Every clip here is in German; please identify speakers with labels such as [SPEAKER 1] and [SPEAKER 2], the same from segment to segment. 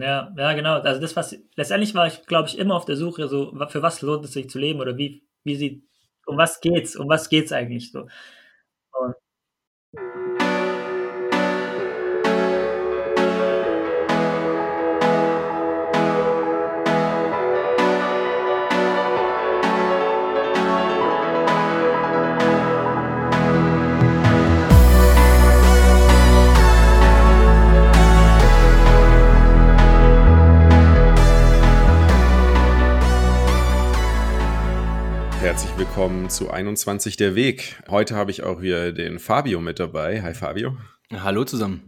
[SPEAKER 1] Ja, ja, genau. Also das, was letztendlich war ich, glaube ich, immer auf der Suche, so für was lohnt es sich zu leben oder wie, wie sieht, um was geht's, um was geht's eigentlich so. Und
[SPEAKER 2] Herzlich willkommen zu 21 der Weg. Heute habe ich auch wieder den Fabio mit dabei. Hi Fabio.
[SPEAKER 3] Hallo zusammen.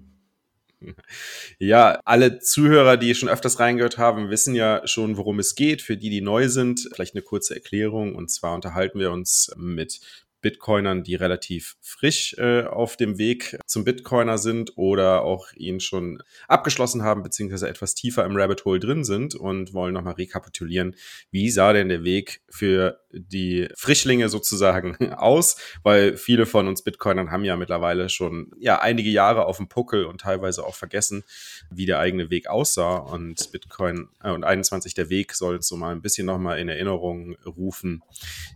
[SPEAKER 2] Ja, alle Zuhörer, die schon öfters reingehört haben, wissen ja schon, worum es geht. Für die, die neu sind, vielleicht eine kurze Erklärung. Und zwar unterhalten wir uns mit Bitcoinern, die relativ frisch äh, auf dem Weg zum Bitcoiner sind oder auch ihn schon abgeschlossen haben, beziehungsweise etwas tiefer im Rabbit Hole drin sind und wollen nochmal rekapitulieren, wie sah denn der Weg für die Frischlinge sozusagen aus, weil viele von uns Bitcoinern haben ja mittlerweile schon ja einige Jahre auf dem Puckel und teilweise auch vergessen, wie der eigene Weg aussah und Bitcoin äh, und 21 der Weg soll uns so mal ein bisschen nochmal in Erinnerung rufen,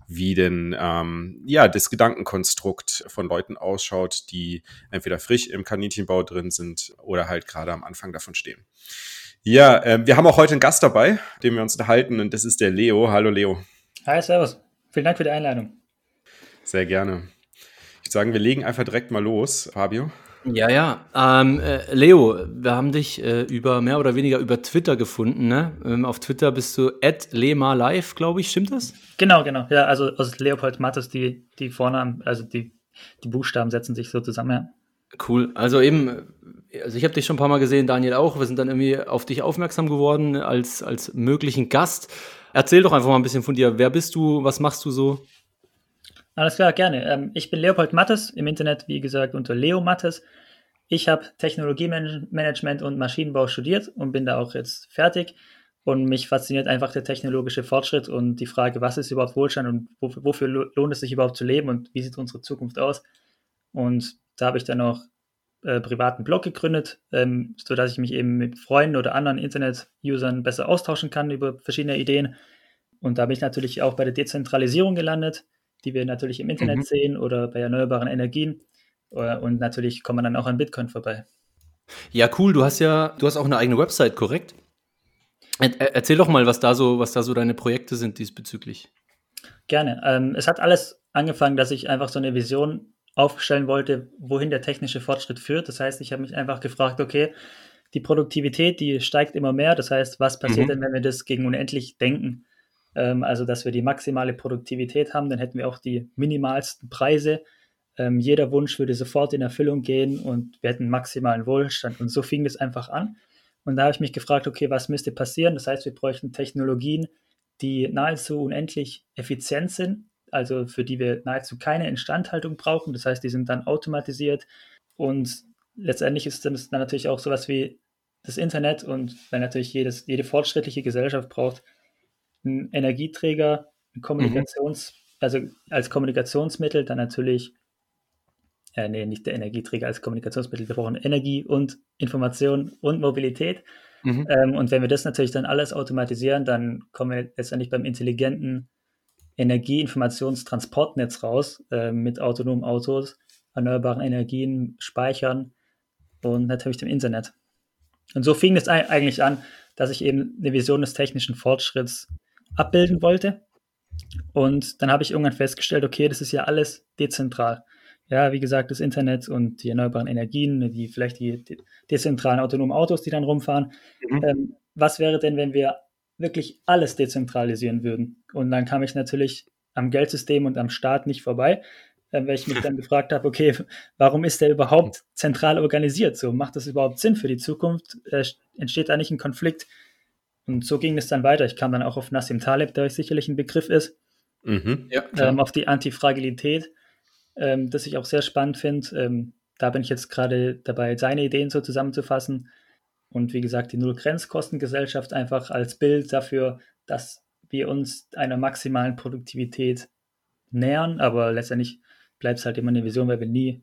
[SPEAKER 2] wie denn ähm, ja das Gedankenkonstrukt von Leuten ausschaut, die entweder frisch im Kaninchenbau drin sind oder halt gerade am Anfang davon stehen. Ja, äh, wir haben auch heute einen Gast dabei, den wir uns unterhalten und das ist der Leo. Hallo Leo.
[SPEAKER 1] Hi, Servus. Vielen Dank für die Einladung.
[SPEAKER 2] Sehr gerne. Ich würde sagen, wir legen einfach direkt mal los, Fabio.
[SPEAKER 3] Ja, ja. Ähm, äh, Leo, wir haben dich äh, über mehr oder weniger über Twitter gefunden. Ne? Ähm, auf Twitter bist du at @lemalive, glaube ich. Stimmt das?
[SPEAKER 1] Genau, genau. Ja, also aus Leopold Mattes die die Vornamen, also die die Buchstaben setzen sich so zusammen. Ja.
[SPEAKER 3] Cool. Also eben, also ich habe dich schon ein paar Mal gesehen, Daniel auch. Wir sind dann irgendwie auf dich aufmerksam geworden als als möglichen Gast. Erzähl doch einfach mal ein bisschen von dir. Wer bist du? Was machst du so?
[SPEAKER 1] Alles klar, gerne. Ähm, ich bin Leopold Mattes, im Internet wie gesagt unter Leo Mattes. Ich habe Technologiemanagement und Maschinenbau studiert und bin da auch jetzt fertig. Und mich fasziniert einfach der technologische Fortschritt und die Frage, was ist überhaupt Wohlstand und wofür lohnt es sich überhaupt zu leben und wie sieht unsere Zukunft aus? Und da habe ich dann auch äh, privaten Blog gegründet, ähm, sodass ich mich eben mit Freunden oder anderen Internet-Usern besser austauschen kann über verschiedene Ideen. Und da bin ich natürlich auch bei der Dezentralisierung gelandet die wir natürlich im Internet mhm. sehen oder bei erneuerbaren Energien. Äh, und natürlich kommt man dann auch an Bitcoin vorbei.
[SPEAKER 3] Ja, cool. Du hast ja, du hast auch eine eigene Website, korrekt? erzähl doch mal, was da so, was da so deine Projekte sind diesbezüglich.
[SPEAKER 1] Gerne. Ähm, es hat alles angefangen, dass ich einfach so eine Vision aufstellen wollte, wohin der technische Fortschritt führt. Das heißt, ich habe mich einfach gefragt, okay, die Produktivität, die steigt immer mehr. Das heißt, was passiert mhm. denn, wenn wir das gegen unendlich denken? ähm, also dass wir die maximale Produktivität haben, dann hätten wir auch die minimalsten Preise. Ähm, jeder Wunsch würde sofort in Erfüllung gehen und wir hätten maximalen Wohlstand. Und so fing es einfach an. Und da habe ich mich gefragt, okay, was müsste passieren? Das heißt, wir bräuchten Technologien, die nahezu unendlich effizient sind, also für die wir nahezu keine Instandhaltung brauchen. Das heißt, die sind dann automatisiert und letztendlich ist das dann natürlich auch sowas wie das Internet und weil natürlich jedes, jede fortschrittliche Gesellschaft braucht ein Energieträger, ein Kommunikations, mhm. also als Kommunikationsmittel, dann natürlich, äh, nee, nicht der Energieträger als Kommunikationsmittel, wir brauchen Energie und Information und Mobilität. Mhm. Ähm, und wenn wir das natürlich dann alles automatisieren, dann kommen wir letztendlich beim intelligenten Energie-Informationstransportnetz raus, äh, mit autonomen Autos, erneuerbaren Energien, Speichern und natürlich dem Internet. Und so fing es eigentlich an, dass ich eben eine Vision des technischen Fortschritts abbilden wollte. Und dann habe ich irgendwann festgestellt, okay, das ist ja alles dezentral. Ja, wie gesagt, das Internet und die erneuerbaren Energien, die vielleicht die, die dezentralen autonomen Autos, die dann rumfahren. Mhm. Ähm, was wäre denn, wenn wir wirklich alles dezentralisieren würden? Und dann kam ich natürlich am Geldsystem und am Staat nicht vorbei, äh, weil ich mich dann gefragt habe, okay, warum ist der überhaupt zentral organisiert? So macht das überhaupt Sinn für die Zukunft? Äh, entsteht da nicht ein Konflikt und so ging es dann weiter. Ich kam dann auch auf Nassim Taleb, der euch sicherlich ein Begriff ist. Mhm, ja, ähm, auf die Antifragilität, ähm, das ich auch sehr spannend finde. Ähm, da bin ich jetzt gerade dabei, seine Ideen so zusammenzufassen. Und wie gesagt, die Null-Grenzkostengesellschaft einfach als Bild dafür, dass wir uns einer maximalen Produktivität nähern. Aber letztendlich bleibt es halt immer eine Vision, weil wir nie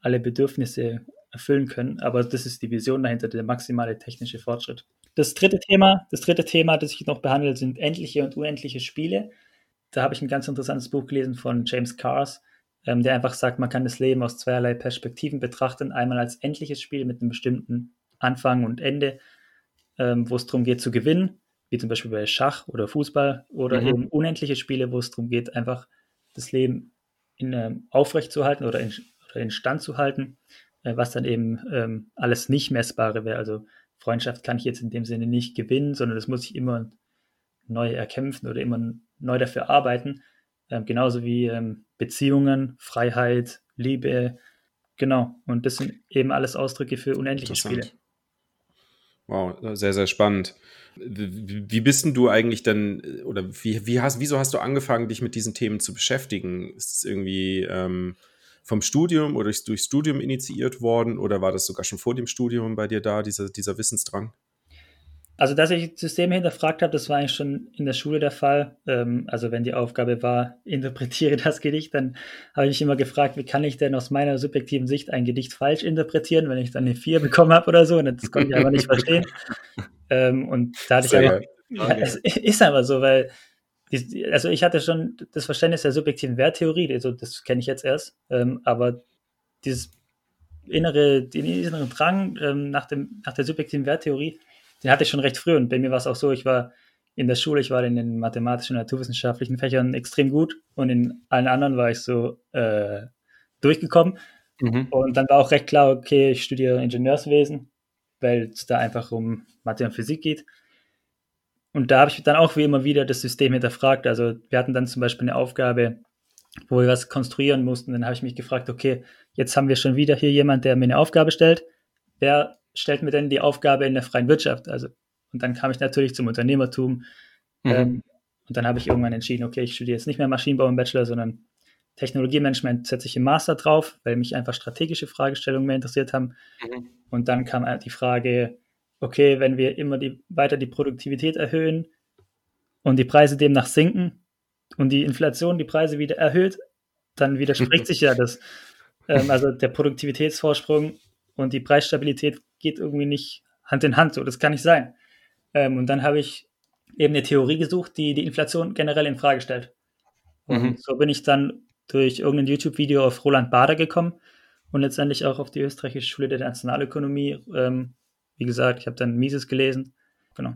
[SPEAKER 1] alle Bedürfnisse erfüllen können. Aber das ist die Vision dahinter, der maximale technische Fortschritt. Das dritte Thema, das dritte Thema, das ich noch behandle, sind endliche und unendliche Spiele. Da habe ich ein ganz interessantes Buch gelesen von James Cars, ähm, der einfach sagt, man kann das Leben aus zweierlei Perspektiven betrachten. Einmal als endliches Spiel mit einem bestimmten Anfang und Ende, ähm, wo es darum geht zu gewinnen, wie zum Beispiel bei Schach oder Fußball, oder mhm. eben unendliche Spiele, wo es darum geht, einfach das Leben in, ähm, aufrecht zu halten oder in, oder in Stand zu halten, äh, was dann eben ähm, alles nicht messbare wäre. Also Freundschaft kann ich jetzt in dem Sinne nicht gewinnen, sondern das muss ich immer neu erkämpfen oder immer neu dafür arbeiten. Ähm, genauso wie ähm, Beziehungen, Freiheit, Liebe, genau. Und das sind eben alles Ausdrücke für unendliche Spiele.
[SPEAKER 2] Wow, sehr, sehr spannend. Wie bist denn du eigentlich denn, oder wie, wie hast, wieso hast du angefangen, dich mit diesen Themen zu beschäftigen? Ist es irgendwie ähm, vom Studium oder durchs, durchs Studium initiiert worden oder war das sogar schon vor dem Studium bei dir da, dieser, dieser Wissensdrang?
[SPEAKER 1] Also, dass ich Systeme hinterfragt habe, das war eigentlich schon in der Schule der Fall. Ähm, also, wenn die Aufgabe war, interpretiere das Gedicht, dann habe ich mich immer gefragt, wie kann ich denn aus meiner subjektiven Sicht ein Gedicht falsch interpretieren, wenn ich dann eine 4 bekommen habe oder so. Und das konnte ich einfach nicht verstehen. Ähm, und da hatte Sehr ich einfach, ja, es ist einfach so, weil, die, also ich hatte schon das Verständnis der subjektiven Werttheorie, also das kenne ich jetzt erst, ähm, aber dieses innere, den inneren Drang ähm, nach, dem, nach der subjektiven Werttheorie, den hatte ich schon recht früh und bei mir war es auch so, ich war in der Schule, ich war in den mathematischen und naturwissenschaftlichen Fächern extrem gut und in allen anderen war ich so äh, durchgekommen. Mhm. Und dann war auch recht klar, okay, ich studiere Ingenieurswesen, weil es da einfach um Mathe und Physik geht. Und da habe ich dann auch wie immer wieder das System hinterfragt. Also wir hatten dann zum Beispiel eine Aufgabe, wo wir was konstruieren mussten. Dann habe ich mich gefragt, okay, jetzt haben wir schon wieder hier jemand, der mir eine Aufgabe stellt. Wer stellt mir denn die Aufgabe in der freien Wirtschaft? Also, und dann kam ich natürlich zum Unternehmertum. Mhm. Ähm, und dann habe ich irgendwann entschieden, okay, ich studiere jetzt nicht mehr Maschinenbau im Bachelor, sondern Technologiemanagement setze ich im Master drauf, weil mich einfach strategische Fragestellungen mehr interessiert haben. Mhm. Und dann kam die Frage, okay, wenn wir immer die, weiter die Produktivität erhöhen und die Preise demnach sinken und die Inflation die Preise wieder erhöht, dann widerspricht sich ja das. Ähm, also der Produktivitätsvorsprung und die Preisstabilität geht irgendwie nicht Hand in Hand. So, das kann nicht sein. Ähm, und dann habe ich eben eine Theorie gesucht, die die Inflation generell in Frage stellt. Und mhm. so bin ich dann durch irgendein YouTube-Video auf Roland Bader gekommen und letztendlich auch auf die österreichische Schule der Nationalökonomie. Ähm, wie gesagt, ich habe dann Mises gelesen. Genau.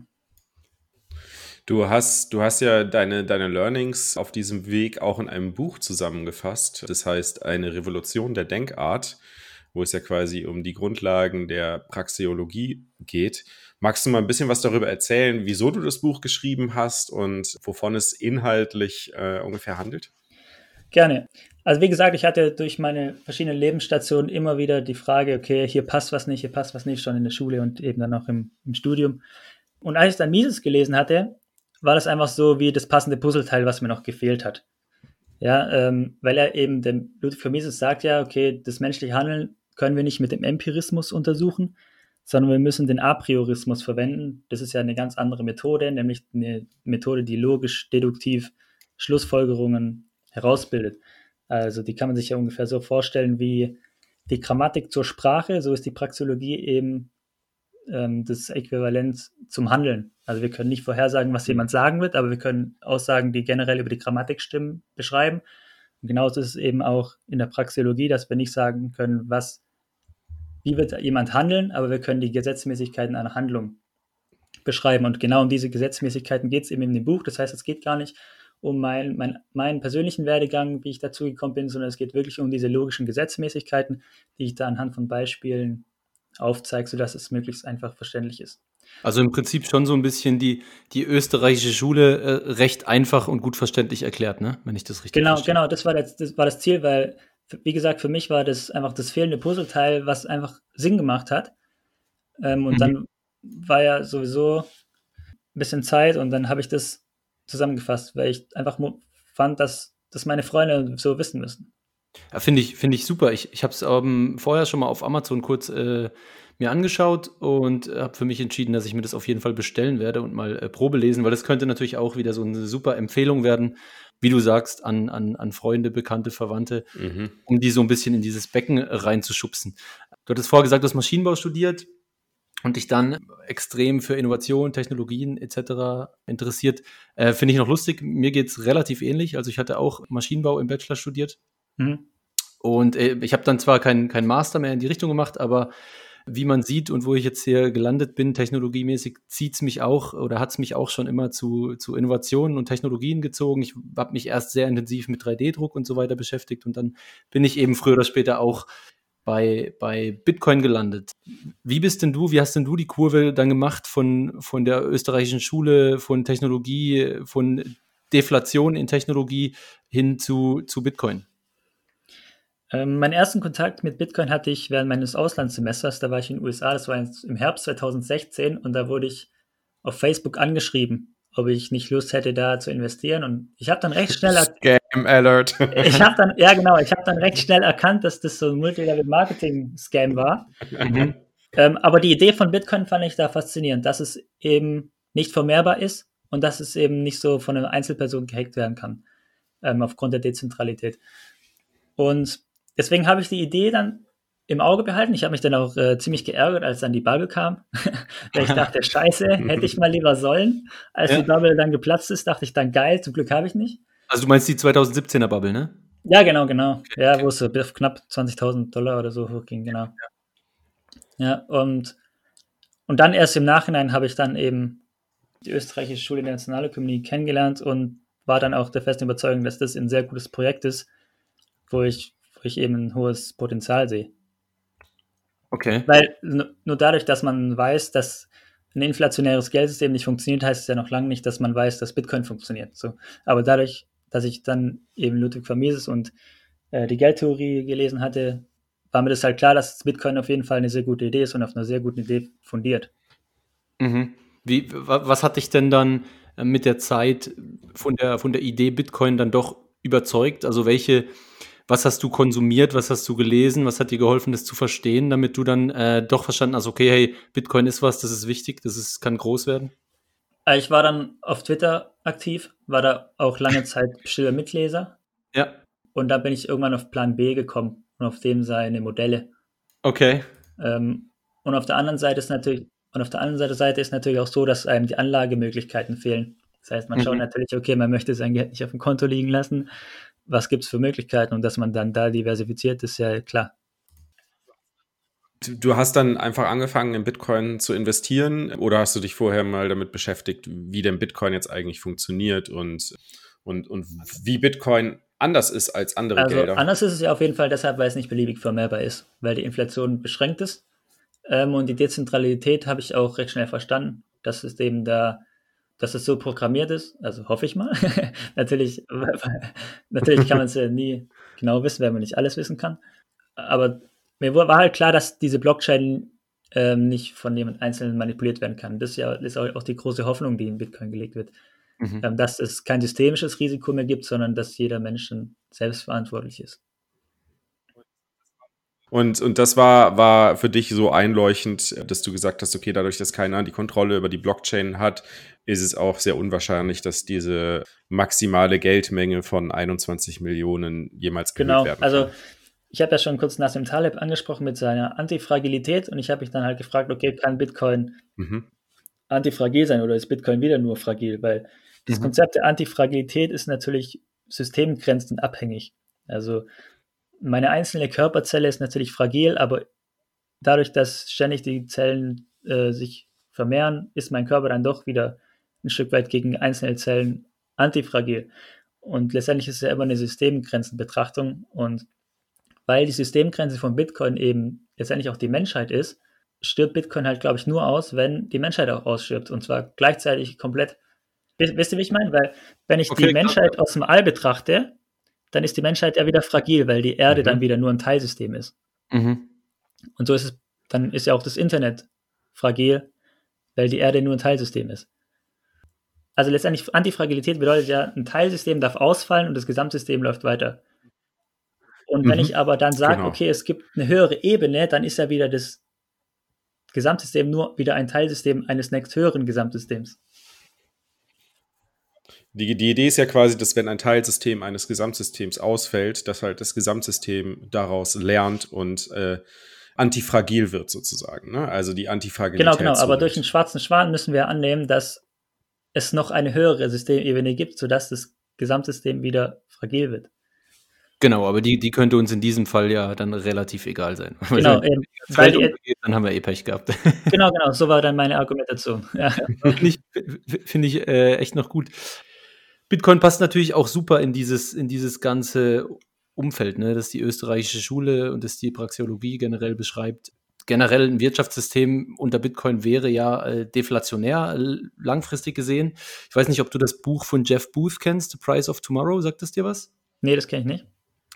[SPEAKER 2] Du hast, du hast ja deine, deine Learnings auf diesem Weg auch in einem Buch zusammengefasst. Das heißt, eine Revolution der Denkart wo es ja quasi um die Grundlagen der Praxeologie geht. Magst du mal ein bisschen was darüber erzählen, wieso du das Buch geschrieben hast und wovon es inhaltlich äh, ungefähr handelt?
[SPEAKER 1] Gerne. Also wie gesagt, ich hatte durch meine verschiedenen Lebensstationen immer wieder die Frage, okay, hier passt was nicht, hier passt was nicht, schon in der Schule und eben dann auch im, im Studium. Und als ich dann Mises gelesen hatte, war das einfach so wie das passende Puzzleteil, was mir noch gefehlt hat. Ja, ähm, weil er eben, der Ludwig von Mises sagt ja, okay, das menschliche Handeln können wir nicht mit dem Empirismus untersuchen, sondern wir müssen den Apriorismus verwenden. Das ist ja eine ganz andere Methode, nämlich eine Methode, die logisch, deduktiv Schlussfolgerungen herausbildet. Also die kann man sich ja ungefähr so vorstellen wie die Grammatik zur Sprache, so ist die Praxeologie eben ähm, das Äquivalent zum Handeln. Also wir können nicht vorhersagen, was jemand sagen wird, aber wir können Aussagen, die generell über die Grammatik stimmen, beschreiben. Und genauso ist es eben auch in der Praxeologie, dass wir nicht sagen können, was, wie wird jemand handeln, aber wir können die Gesetzmäßigkeiten einer Handlung beschreiben. Und genau um diese Gesetzmäßigkeiten geht es eben in dem Buch. Das heißt, es geht gar nicht um mein, mein, meinen persönlichen Werdegang, wie ich dazu gekommen bin, sondern es geht wirklich um diese logischen Gesetzmäßigkeiten, die ich da anhand von Beispielen aufzeige, sodass es möglichst einfach verständlich ist.
[SPEAKER 3] Also im Prinzip schon so ein bisschen die, die österreichische Schule äh, recht einfach und gut verständlich erklärt, ne? wenn ich das richtig
[SPEAKER 1] Genau, verstehe. genau, das war das, das war das Ziel, weil, wie gesagt, für mich war das einfach das fehlende Puzzleteil, was einfach Sinn gemacht hat. Ähm, und mhm. dann war ja sowieso ein bisschen Zeit und dann habe ich das zusammengefasst, weil ich einfach fand, dass das meine Freunde so wissen müssen.
[SPEAKER 3] Ja, Finde ich, find ich super. Ich, ich habe es ähm, vorher schon mal auf Amazon kurz äh, mir angeschaut und habe für mich entschieden, dass ich mir das auf jeden Fall bestellen werde und mal äh, Probe lesen, weil das könnte natürlich auch wieder so eine super Empfehlung werden, wie du sagst, an, an, an Freunde, Bekannte, Verwandte, mhm. um die so ein bisschen in dieses Becken reinzuschubsen. Du hattest vorher gesagt, du hast Maschinenbau studiert und dich dann extrem für Innovation, Technologien etc. interessiert, äh, finde ich noch lustig. Mir geht es relativ ähnlich. Also ich hatte auch Maschinenbau im Bachelor studiert. Mhm. Und äh, ich habe dann zwar keinen kein Master mehr in die Richtung gemacht, aber wie man sieht und wo ich jetzt hier gelandet bin, technologiemäßig, zieht es mich auch oder hat es mich auch schon immer zu, zu Innovationen und Technologien gezogen. Ich habe mich erst sehr intensiv mit 3D-Druck und so weiter beschäftigt und dann bin ich eben früher oder später auch bei, bei Bitcoin gelandet. Wie bist denn du, wie hast denn du die Kurve dann gemacht von, von der österreichischen Schule, von Technologie, von Deflation in Technologie hin zu, zu Bitcoin?
[SPEAKER 1] Ähm, meinen ersten Kontakt mit Bitcoin hatte ich während meines Auslandssemesters. Da war ich in den USA, das war im Herbst 2016 und da wurde ich auf Facebook angeschrieben, ob ich nicht Lust hätte, da zu investieren. Und ich habe dann recht schnell
[SPEAKER 2] Scam Alert.
[SPEAKER 1] ich habe dann, ja genau, ich habe dann recht schnell erkannt, dass das so ein Multilevel-Marketing-Scam war. Mhm. Ähm, aber die Idee von Bitcoin fand ich da faszinierend, dass es eben nicht vermehrbar ist und dass es eben nicht so von einer Einzelperson gehackt werden kann, ähm, aufgrund der Dezentralität. Und deswegen habe ich die Idee dann im Auge behalten. Ich habe mich dann auch äh, ziemlich geärgert, als dann die Bubble kam. Weil ich dachte, scheiße, hätte ich mal lieber sollen. Als ja. die Bubble dann geplatzt ist, dachte ich dann, geil, zum Glück habe ich nicht.
[SPEAKER 3] Also du meinst die 2017er Bubble, ne?
[SPEAKER 1] Ja, genau, genau. Okay, ja, wo es so auf knapp 20.000 Dollar oder so hochging, genau. Ja, und, und dann erst im Nachhinein habe ich dann eben die österreichische Schule der Nationalökonomie kennengelernt und war dann auch der festen Überzeugung, dass das ein sehr gutes Projekt ist, wo ich wo ich eben ein hohes Potenzial sehe.
[SPEAKER 3] Okay.
[SPEAKER 1] Weil nur dadurch, dass man weiß, dass ein inflationäres Geldsystem nicht funktioniert, heißt es ja noch lange nicht, dass man weiß, dass Bitcoin funktioniert. So. Aber dadurch, dass ich dann eben Ludwig von Mises und äh, die Geldtheorie gelesen hatte, war mir das halt klar, dass Bitcoin auf jeden Fall eine sehr gute Idee ist und auf einer sehr guten Idee fundiert.
[SPEAKER 3] Mhm. Wie, was hat dich denn dann äh, mit der Zeit von der, von der Idee Bitcoin dann doch überzeugt? Also welche, was hast du konsumiert, was hast du gelesen, was hat dir geholfen, das zu verstehen, damit du dann äh, doch verstanden hast, okay, hey, Bitcoin ist was, das ist wichtig, das ist, kann groß werden?
[SPEAKER 1] Äh, ich war dann auf Twitter aktiv, war da auch lange Zeit stiller Mitleser.
[SPEAKER 3] Ja.
[SPEAKER 1] Und da bin ich irgendwann auf Plan B gekommen und auf dem seine Modelle.
[SPEAKER 3] Okay.
[SPEAKER 1] Ähm, und auf der anderen Seite ist natürlich, und auf der anderen Seite ist natürlich auch so, dass einem die Anlagemöglichkeiten fehlen. Das heißt, man mhm. schaut natürlich, okay, man möchte sein Geld nicht auf dem Konto liegen lassen was gibt es für Möglichkeiten und dass man dann da diversifiziert, ist ja klar.
[SPEAKER 2] Du hast dann einfach angefangen, in Bitcoin zu investieren oder hast du dich vorher mal damit beschäftigt, wie denn Bitcoin jetzt eigentlich funktioniert und, und, und wie Bitcoin anders ist als andere
[SPEAKER 1] also
[SPEAKER 2] Gelder?
[SPEAKER 1] Anders ist es ja auf jeden Fall deshalb, weil es nicht beliebig vermehrbar ist, weil die Inflation beschränkt ist. Ähm, und die Dezentralität habe ich auch recht schnell verstanden, dass es eben da dass es so programmiert ist, also hoffe ich mal. natürlich, natürlich kann man es ja nie genau wissen, wenn man nicht alles wissen kann. Aber mir war halt klar, dass diese Blockchain ähm, nicht von jemand Einzelnen manipuliert werden kann. Das ist ja ist auch die große Hoffnung, die in Bitcoin gelegt wird. Mhm. Ähm, dass es kein systemisches Risiko mehr gibt, sondern dass jeder Mensch selbst verantwortlich ist.
[SPEAKER 2] Und, und das war, war für dich so einleuchtend, dass du gesagt hast, okay, dadurch, dass keiner die Kontrolle über die Blockchain hat, ist es auch sehr unwahrscheinlich, dass diese maximale Geldmenge von 21 Millionen jemals
[SPEAKER 1] genau, werden kann. Also ich habe ja schon kurz Nassim Taleb angesprochen mit seiner Antifragilität und ich habe mich dann halt gefragt, okay, kann Bitcoin mhm. antifragil sein oder ist Bitcoin wieder nur fragil? Weil das mhm. Konzept der Antifragilität ist natürlich systemgrenzenabhängig. Also meine einzelne Körperzelle ist natürlich fragil, aber dadurch, dass ständig die Zellen äh, sich vermehren, ist mein Körper dann doch wieder ein Stück weit gegen einzelne Zellen antifragil. Und letztendlich ist es ja immer eine Systemgrenzenbetrachtung. Und weil die Systemgrenze von Bitcoin eben letztendlich auch die Menschheit ist, stirbt Bitcoin halt, glaube ich, nur aus, wenn die Menschheit auch ausstirbt. Und zwar gleichzeitig komplett. Wisst ihr, wie ich meine? Weil, wenn ich okay, die Menschheit aus dem All betrachte, dann ist die Menschheit ja wieder fragil, weil die Erde mhm. dann wieder nur ein Teilsystem ist. Mhm. Und so ist es, dann ist ja auch das Internet fragil, weil die Erde nur ein Teilsystem ist. Also letztendlich Antifragilität bedeutet ja, ein Teilsystem darf ausfallen und das Gesamtsystem läuft weiter. Und wenn mhm. ich aber dann sage, genau. okay, es gibt eine höhere Ebene, dann ist ja wieder das Gesamtsystem nur wieder ein Teilsystem eines nächsthöheren Gesamtsystems.
[SPEAKER 2] Die, die Idee ist ja quasi, dass wenn ein Teilsystem eines Gesamtsystems ausfällt, dass halt das Gesamtsystem daraus lernt und äh, antifragil wird sozusagen. Ne? Also die Antifragilität.
[SPEAKER 1] Genau, genau. Aber durch den schwarzen Schwan müssen wir annehmen, dass es noch eine höhere Systemebene gibt, sodass das Gesamtsystem wieder fragil wird.
[SPEAKER 3] Genau, aber die, die könnte uns in diesem Fall ja dann relativ egal sein.
[SPEAKER 1] Genau,
[SPEAKER 3] eben, weil die, dann haben wir eh Pech gehabt.
[SPEAKER 1] Genau, genau, so war dann meine Argumentation. Ja.
[SPEAKER 3] Finde ich, find ich äh, echt noch gut. Bitcoin passt natürlich auch super in dieses, in dieses ganze Umfeld, ne, das die österreichische Schule und das die Praxeologie generell beschreibt. Generell ein Wirtschaftssystem unter Bitcoin wäre ja äh, deflationär langfristig gesehen. Ich weiß nicht, ob du das Buch von Jeff Booth kennst, The Price of Tomorrow. Sagt das dir was?
[SPEAKER 1] Nee, das kenne ich nicht.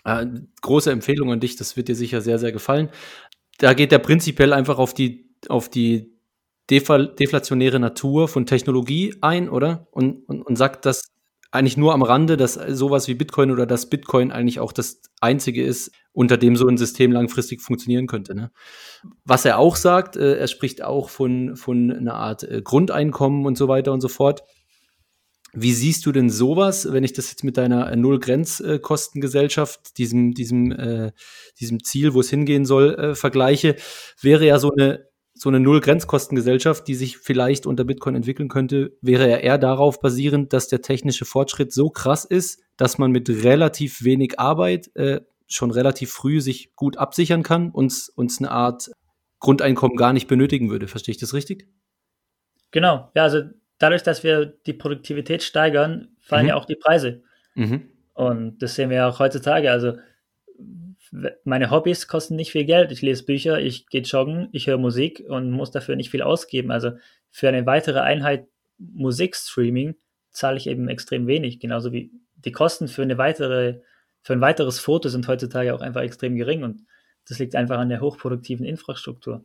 [SPEAKER 3] Äh, große Empfehlung an dich, das wird dir sicher sehr, sehr gefallen. Da geht er prinzipiell einfach auf die, auf die deflationäre Natur von Technologie ein, oder? Und, und, und sagt, dass eigentlich nur am Rande, dass sowas wie Bitcoin oder das Bitcoin eigentlich auch das einzige ist, unter dem so ein System langfristig funktionieren könnte. Ne? Was er auch sagt, äh, er spricht auch von, von einer Art äh, Grundeinkommen und so weiter und so fort. Wie siehst du denn sowas, wenn ich das jetzt mit deiner Null-Grenzkostengesellschaft, diesem, diesem, äh, diesem Ziel, wo es hingehen soll, äh, vergleiche? Wäre ja so eine, so eine Null-Grenzkostengesellschaft, die sich vielleicht unter Bitcoin entwickeln könnte, wäre ja eher darauf basierend, dass der technische Fortschritt so krass ist, dass man mit relativ wenig Arbeit äh, schon relativ früh sich gut absichern kann und uns eine Art Grundeinkommen gar nicht benötigen würde. Verstehe ich das richtig?
[SPEAKER 1] Genau, ja, also dadurch, dass wir die Produktivität steigern, fallen mhm. ja auch die Preise. Mhm. Und das sehen wir ja auch heutzutage. Also meine Hobbys kosten nicht viel Geld. Ich lese Bücher, ich gehe joggen, ich höre Musik und muss dafür nicht viel ausgeben. Also für eine weitere Einheit Musikstreaming zahle ich eben extrem wenig. Genauso wie die Kosten für eine weitere, für ein weiteres Foto sind heutzutage auch einfach extrem gering. Und das liegt einfach an der hochproduktiven Infrastruktur.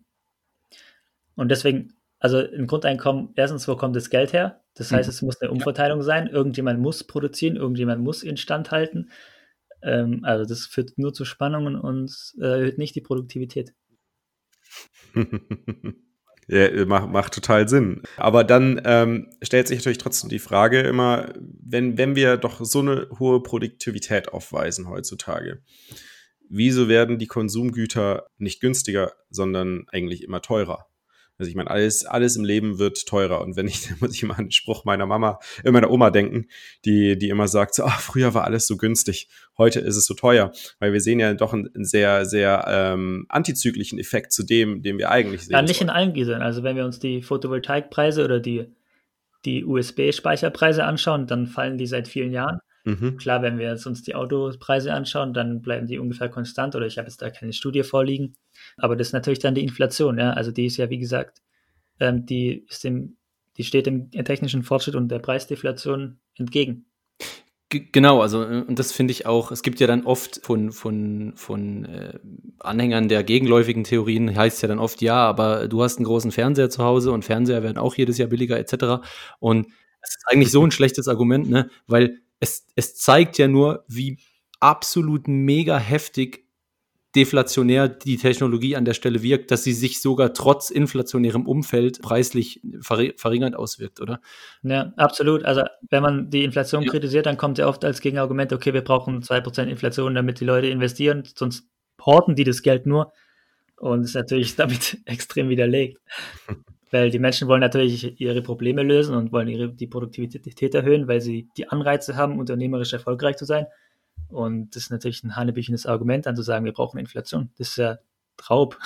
[SPEAKER 1] Und deswegen also ein Grundeinkommen, erstens, wo kommt das Geld her? Das heißt, mhm. es muss eine Umverteilung sein. Irgendjemand muss produzieren, irgendjemand muss instand halten. Ähm, also das führt nur zu Spannungen und äh, erhöht nicht die Produktivität.
[SPEAKER 2] ja, macht, macht total Sinn. Aber dann ähm, stellt sich natürlich trotzdem die Frage immer, wenn, wenn wir doch so eine hohe Produktivität aufweisen heutzutage, wieso werden die Konsumgüter nicht günstiger, sondern eigentlich immer teurer? Also ich meine, alles, alles im Leben wird teurer. Und wenn ich, da muss ich immer an den Spruch meiner Mama, äh, meiner Oma denken, die, die immer sagt, so, ach, früher war alles so günstig, heute ist es so teuer. Weil wir sehen ja doch einen, einen sehr, sehr ähm, antizyklischen Effekt zu dem, den wir eigentlich sehen.
[SPEAKER 1] Ja, nicht in allen Gieseln. Also wenn wir uns die Photovoltaikpreise oder die, die USB-Speicherpreise anschauen, dann fallen die seit vielen Jahren. Mhm. Klar, wenn wir jetzt uns die Autopreise anschauen, dann bleiben die ungefähr konstant oder ich habe jetzt da keine Studie vorliegen. Aber das ist natürlich dann die Inflation, ja. Also die ist ja, wie gesagt, ähm, die ist dem, die steht dem technischen Fortschritt und der Preisdeflation entgegen.
[SPEAKER 3] Genau, also äh, und das finde ich auch, es gibt ja dann oft von, von, von äh, Anhängern der gegenläufigen Theorien, heißt ja dann oft, ja, aber du hast einen großen Fernseher zu Hause und Fernseher werden auch jedes Jahr billiger etc. Und es ist eigentlich so ein schlechtes Argument, ne? Weil es, es zeigt ja nur, wie absolut mega heftig deflationär die Technologie an der Stelle wirkt, dass sie sich sogar trotz inflationärem Umfeld preislich verringert auswirkt, oder?
[SPEAKER 1] Ja, absolut. Also wenn man die Inflation ja. kritisiert, dann kommt ja oft als Gegenargument, okay, wir brauchen 2% Inflation, damit die Leute investieren, sonst horten die das Geld nur. Und ist natürlich damit extrem widerlegt. Weil die Menschen wollen natürlich ihre Probleme lösen und wollen ihre, die Produktivität erhöhen, weil sie die Anreize haben, unternehmerisch erfolgreich zu sein. Und das ist natürlich ein hanebüchenes Argument, dann zu sagen, wir brauchen Inflation. Das ist ja Traub.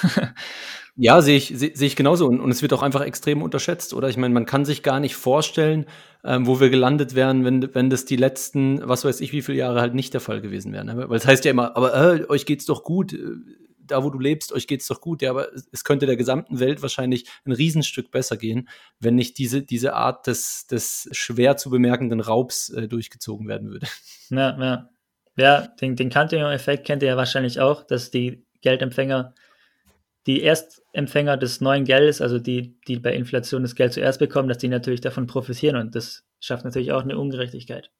[SPEAKER 3] ja, sehe ich, sehe seh ich genauso. Und, und, es wird auch einfach extrem unterschätzt, oder? Ich meine, man kann sich gar nicht vorstellen, ähm, wo wir gelandet wären, wenn, wenn das die letzten, was weiß ich, wie viele Jahre halt nicht der Fall gewesen wären. Ne? Weil es heißt ja immer, aber äh, euch geht's doch gut da wo du lebst, euch geht's doch gut, ja, aber es könnte der gesamten Welt wahrscheinlich ein Riesenstück besser gehen, wenn nicht diese, diese Art des, des schwer zu bemerkenden Raubs äh, durchgezogen werden würde.
[SPEAKER 1] Ja, ja. Ja, den, den Cantillon-Effekt kennt ihr ja wahrscheinlich auch, dass die Geldempfänger, die Erstempfänger des neuen Geldes, also die, die bei Inflation das Geld zuerst bekommen, dass die natürlich davon profitieren und das schafft natürlich auch eine Ungerechtigkeit.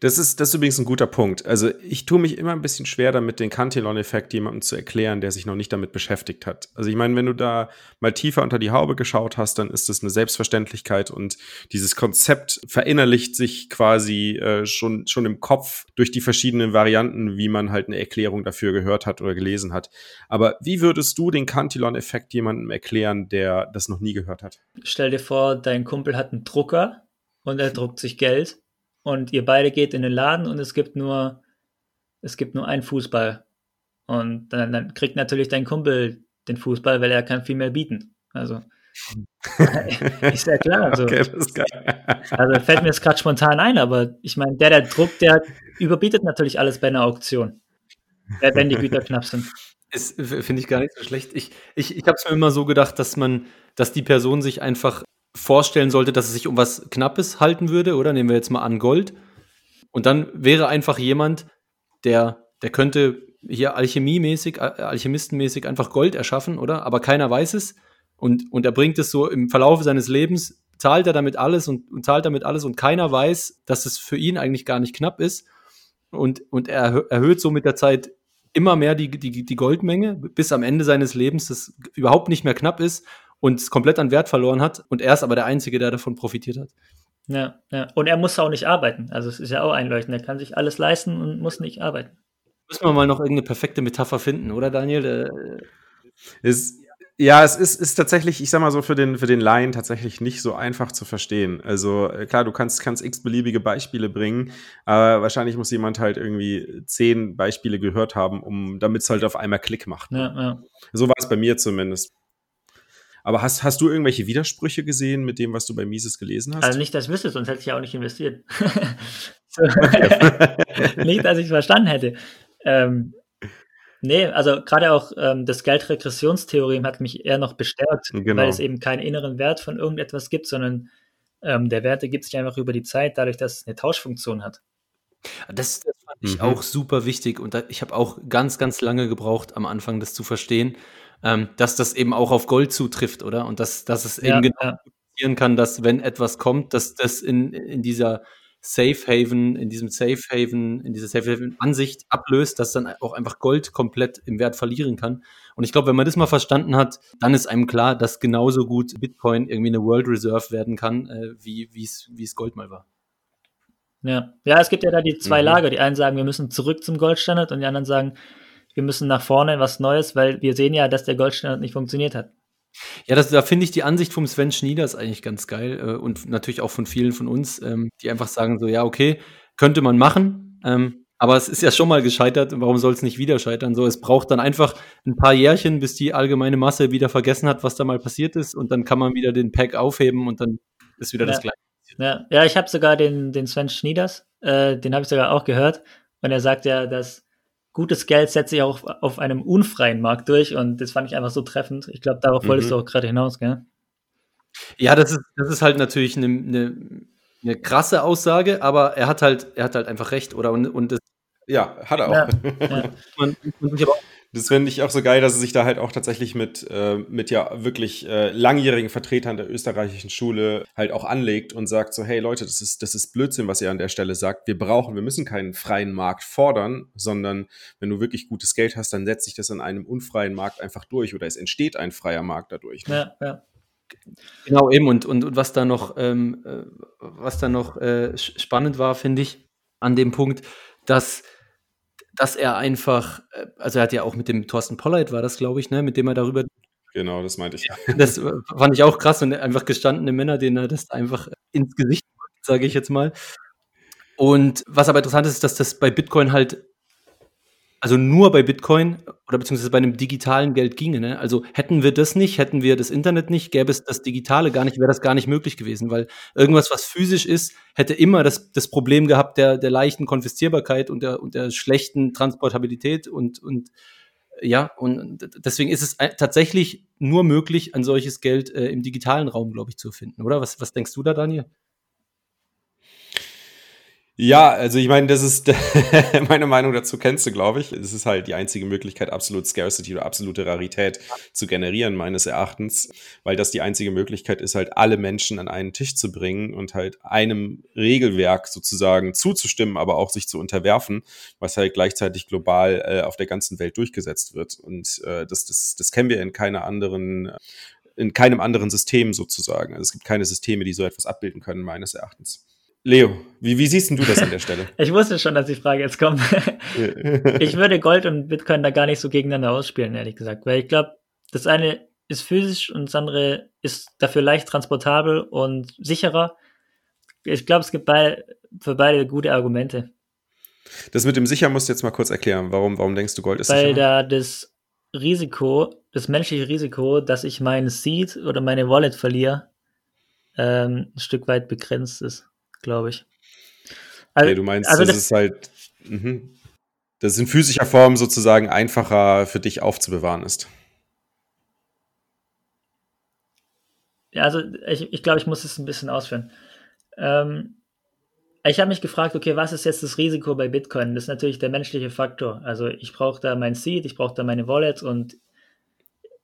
[SPEAKER 2] Das ist, das ist übrigens ein guter Punkt. Also ich tue mich immer ein bisschen schwer damit, den Cantillon-Effekt jemandem zu erklären, der sich noch nicht damit beschäftigt hat. Also ich meine, wenn du da mal tiefer unter die Haube geschaut hast, dann ist das eine Selbstverständlichkeit und dieses Konzept verinnerlicht sich quasi äh, schon, schon im Kopf durch die verschiedenen Varianten, wie man halt eine Erklärung dafür gehört hat oder gelesen hat. Aber wie würdest du den Cantillon-Effekt jemandem erklären, der das noch nie gehört hat?
[SPEAKER 1] Stell dir vor, dein Kumpel hat einen Drucker und er druckt sich Geld und ihr beide geht in den Laden und es gibt nur, es gibt nur einen Fußball. Und dann, dann kriegt natürlich dein Kumpel den Fußball, weil er kann viel mehr bieten. Also ist ja klar. Also, okay, also fällt mir jetzt gerade spontan ein, aber ich meine, der, der druckt, der überbietet natürlich alles bei einer Auktion, wenn die Güter knapp sind.
[SPEAKER 3] Finde ich gar nicht so schlecht. Ich, ich, ich habe es mir immer so gedacht, dass man, dass die Person sich einfach vorstellen sollte, dass es sich um was Knappes halten würde, oder? Nehmen wir jetzt mal an Gold. Und dann wäre einfach jemand, der, der könnte hier alchemiemäßig, alchemistenmäßig einfach Gold erschaffen, oder? Aber keiner weiß es. Und, und er bringt es so im Verlauf seines Lebens, zahlt er damit alles und, und zahlt damit alles und keiner weiß, dass es für ihn eigentlich gar nicht knapp ist. Und, und er erhöht so mit der Zeit immer mehr die, die, die Goldmenge, bis am Ende seines Lebens das überhaupt nicht mehr knapp ist und es komplett an Wert verloren hat. Und er ist aber der Einzige, der davon profitiert hat.
[SPEAKER 1] Ja, ja. Und er muss auch nicht arbeiten. Also es ist ja auch einleuchtend. Er kann sich alles leisten und muss nicht arbeiten.
[SPEAKER 3] Müssen wir mal noch irgendeine perfekte Metapher finden, oder Daniel?
[SPEAKER 2] Ist, ja, es ist, ist tatsächlich, ich sag mal so, für den, für den Laien tatsächlich nicht so einfach zu verstehen. Also äh, klar, du kannst, kannst x-beliebige Beispiele bringen, aber wahrscheinlich muss jemand halt irgendwie zehn Beispiele gehört haben, um damit es halt auf einmal Klick macht. Ja, ja. So war es bei mir zumindest. Aber hast, hast du irgendwelche Widersprüche gesehen mit dem, was du bei Mises gelesen hast?
[SPEAKER 1] Also nicht, dass ich wüsste, sonst hätte ich ja auch nicht investiert. nicht, dass ich es verstanden hätte. Ähm, nee, also gerade auch ähm, das Geldregressionstheorem hat mich eher noch bestärkt, genau. weil es eben keinen inneren Wert von irgendetwas gibt, sondern ähm, der Wert ergibt sich einfach über die Zeit, dadurch, dass es eine Tauschfunktion hat.
[SPEAKER 3] Das, das fand ich mhm. auch super wichtig und da, ich habe auch ganz, ganz lange gebraucht, am Anfang das zu verstehen ähm, dass das eben auch auf Gold zutrifft, oder? Und dass, dass es eben ja, genau ja. passieren kann, dass wenn etwas kommt, dass das in, in dieser Safe Haven, in diesem Safe Haven, in dieser Safe Haven Ansicht ablöst, dass dann auch einfach Gold komplett im Wert verlieren kann. Und ich glaube, wenn man das mal verstanden hat, dann ist einem klar, dass genauso gut Bitcoin irgendwie eine World Reserve werden kann, äh, wie es wie es Gold mal war.
[SPEAKER 1] Ja. ja, es gibt ja da die zwei mhm. Lager. Die einen sagen, wir müssen zurück zum Goldstandard und die anderen sagen, wir müssen nach vorne was Neues, weil wir sehen ja, dass der Goldstandard nicht funktioniert hat.
[SPEAKER 3] Ja, das, da finde ich die Ansicht vom Sven Schnieders eigentlich ganz geil äh, und natürlich auch von vielen von uns, ähm, die einfach sagen so, ja, okay, könnte man machen, ähm, aber es ist ja schon mal gescheitert, warum soll es nicht wieder scheitern? So, es braucht dann einfach ein paar Jährchen, bis die allgemeine Masse wieder vergessen hat, was da mal passiert ist und dann kann man wieder den Pack aufheben und dann ist wieder
[SPEAKER 1] ja.
[SPEAKER 3] das Gleiche.
[SPEAKER 1] Ja, ja ich habe sogar den, den Sven Schnieders, äh, den habe ich sogar auch gehört und er sagt ja, dass gutes Geld setzt sich auch auf einem unfreien Markt durch und das fand ich einfach so treffend. Ich glaube, darauf mhm. wolltest du auch gerade hinaus, gell?
[SPEAKER 3] Ja, das ist, das ist halt natürlich eine, eine, eine, krasse Aussage, aber er hat halt, er hat halt einfach recht, oder? Und, und das,
[SPEAKER 2] ja, hat er auch. Ja, ja. man, man sich aber auch das finde ich auch so geil, dass er sich da halt auch tatsächlich mit, äh, mit ja wirklich äh, langjährigen Vertretern der österreichischen Schule halt auch anlegt und sagt so, hey Leute, das ist, das ist Blödsinn, was ihr an der Stelle sagt. Wir brauchen, wir müssen keinen freien Markt fordern, sondern wenn du wirklich gutes Geld hast, dann setzt sich das an einem unfreien Markt einfach durch oder es entsteht ein freier Markt dadurch.
[SPEAKER 1] Ne? Ja, ja.
[SPEAKER 3] Genau, eben. Und, und, und was da noch, ähm, äh, was da noch äh, spannend war, finde ich, an dem Punkt, dass dass er einfach, äh, also er hat ja auch mit dem Thorsten Polleit war das, glaube ich, ne, mit dem er darüber.
[SPEAKER 2] Genau, das meinte ich.
[SPEAKER 3] Das fand ich auch krass und einfach gestandene Männer, denen er das einfach ins Gesicht sage ich jetzt mal. Und was aber interessant ist, ist, dass das bei Bitcoin halt also nur bei Bitcoin oder beziehungsweise bei einem digitalen Geld ginge. Ne? Also hätten wir das nicht, hätten wir das Internet nicht, gäbe es das Digitale gar nicht, wäre das gar nicht möglich gewesen, weil irgendwas, was physisch ist, hätte immer das, das Problem gehabt der, der leichten Konfiszierbarkeit und der, und der schlechten Transportabilität und, und ja, und deswegen ist es tatsächlich nur möglich, ein solches Geld äh, im digitalen Raum, glaube ich, zu finden, oder? Was, was denkst du da, Daniel?
[SPEAKER 2] Ja, also ich meine, das ist meine Meinung dazu kennst du, glaube ich. Es ist halt die einzige Möglichkeit, absolut Scarcity oder absolute Rarität zu generieren, meines Erachtens, weil das die einzige Möglichkeit ist, halt alle Menschen an einen Tisch zu bringen und halt einem Regelwerk sozusagen zuzustimmen, aber auch sich zu unterwerfen, was halt gleichzeitig global äh, auf der ganzen Welt durchgesetzt wird. Und äh, das, das, das kennen wir in keiner anderen in keinem anderen System sozusagen. Also es gibt keine Systeme, die so etwas abbilden können, meines Erachtens. Leo, wie, wie siehst du das an der Stelle?
[SPEAKER 1] ich wusste schon, dass die Frage jetzt kommt. ich würde Gold und Bitcoin da gar nicht so gegeneinander ausspielen, ehrlich gesagt, weil ich glaube, das eine ist physisch und das andere ist dafür leicht transportabel und sicherer. Ich glaube, es gibt bei, für beide gute Argumente.
[SPEAKER 2] Das mit dem sicher musst du jetzt mal kurz erklären. Warum, warum denkst du, Gold ist
[SPEAKER 1] weil
[SPEAKER 2] sicher?
[SPEAKER 1] Weil da das Risiko, das menschliche Risiko, dass ich meinen Seed oder meine Wallet verliere, ähm, ein Stück weit begrenzt ist glaube ich.
[SPEAKER 2] Also, okay, du meinst, also das, das ist halt, mh, das in physischer Form sozusagen einfacher für dich aufzubewahren ist.
[SPEAKER 1] Ja, also ich, ich glaube, ich muss es ein bisschen ausführen. Ähm, ich habe mich gefragt, okay, was ist jetzt das Risiko bei Bitcoin? Das ist natürlich der menschliche Faktor. Also ich brauche da mein Seed, ich brauche da meine Wallet und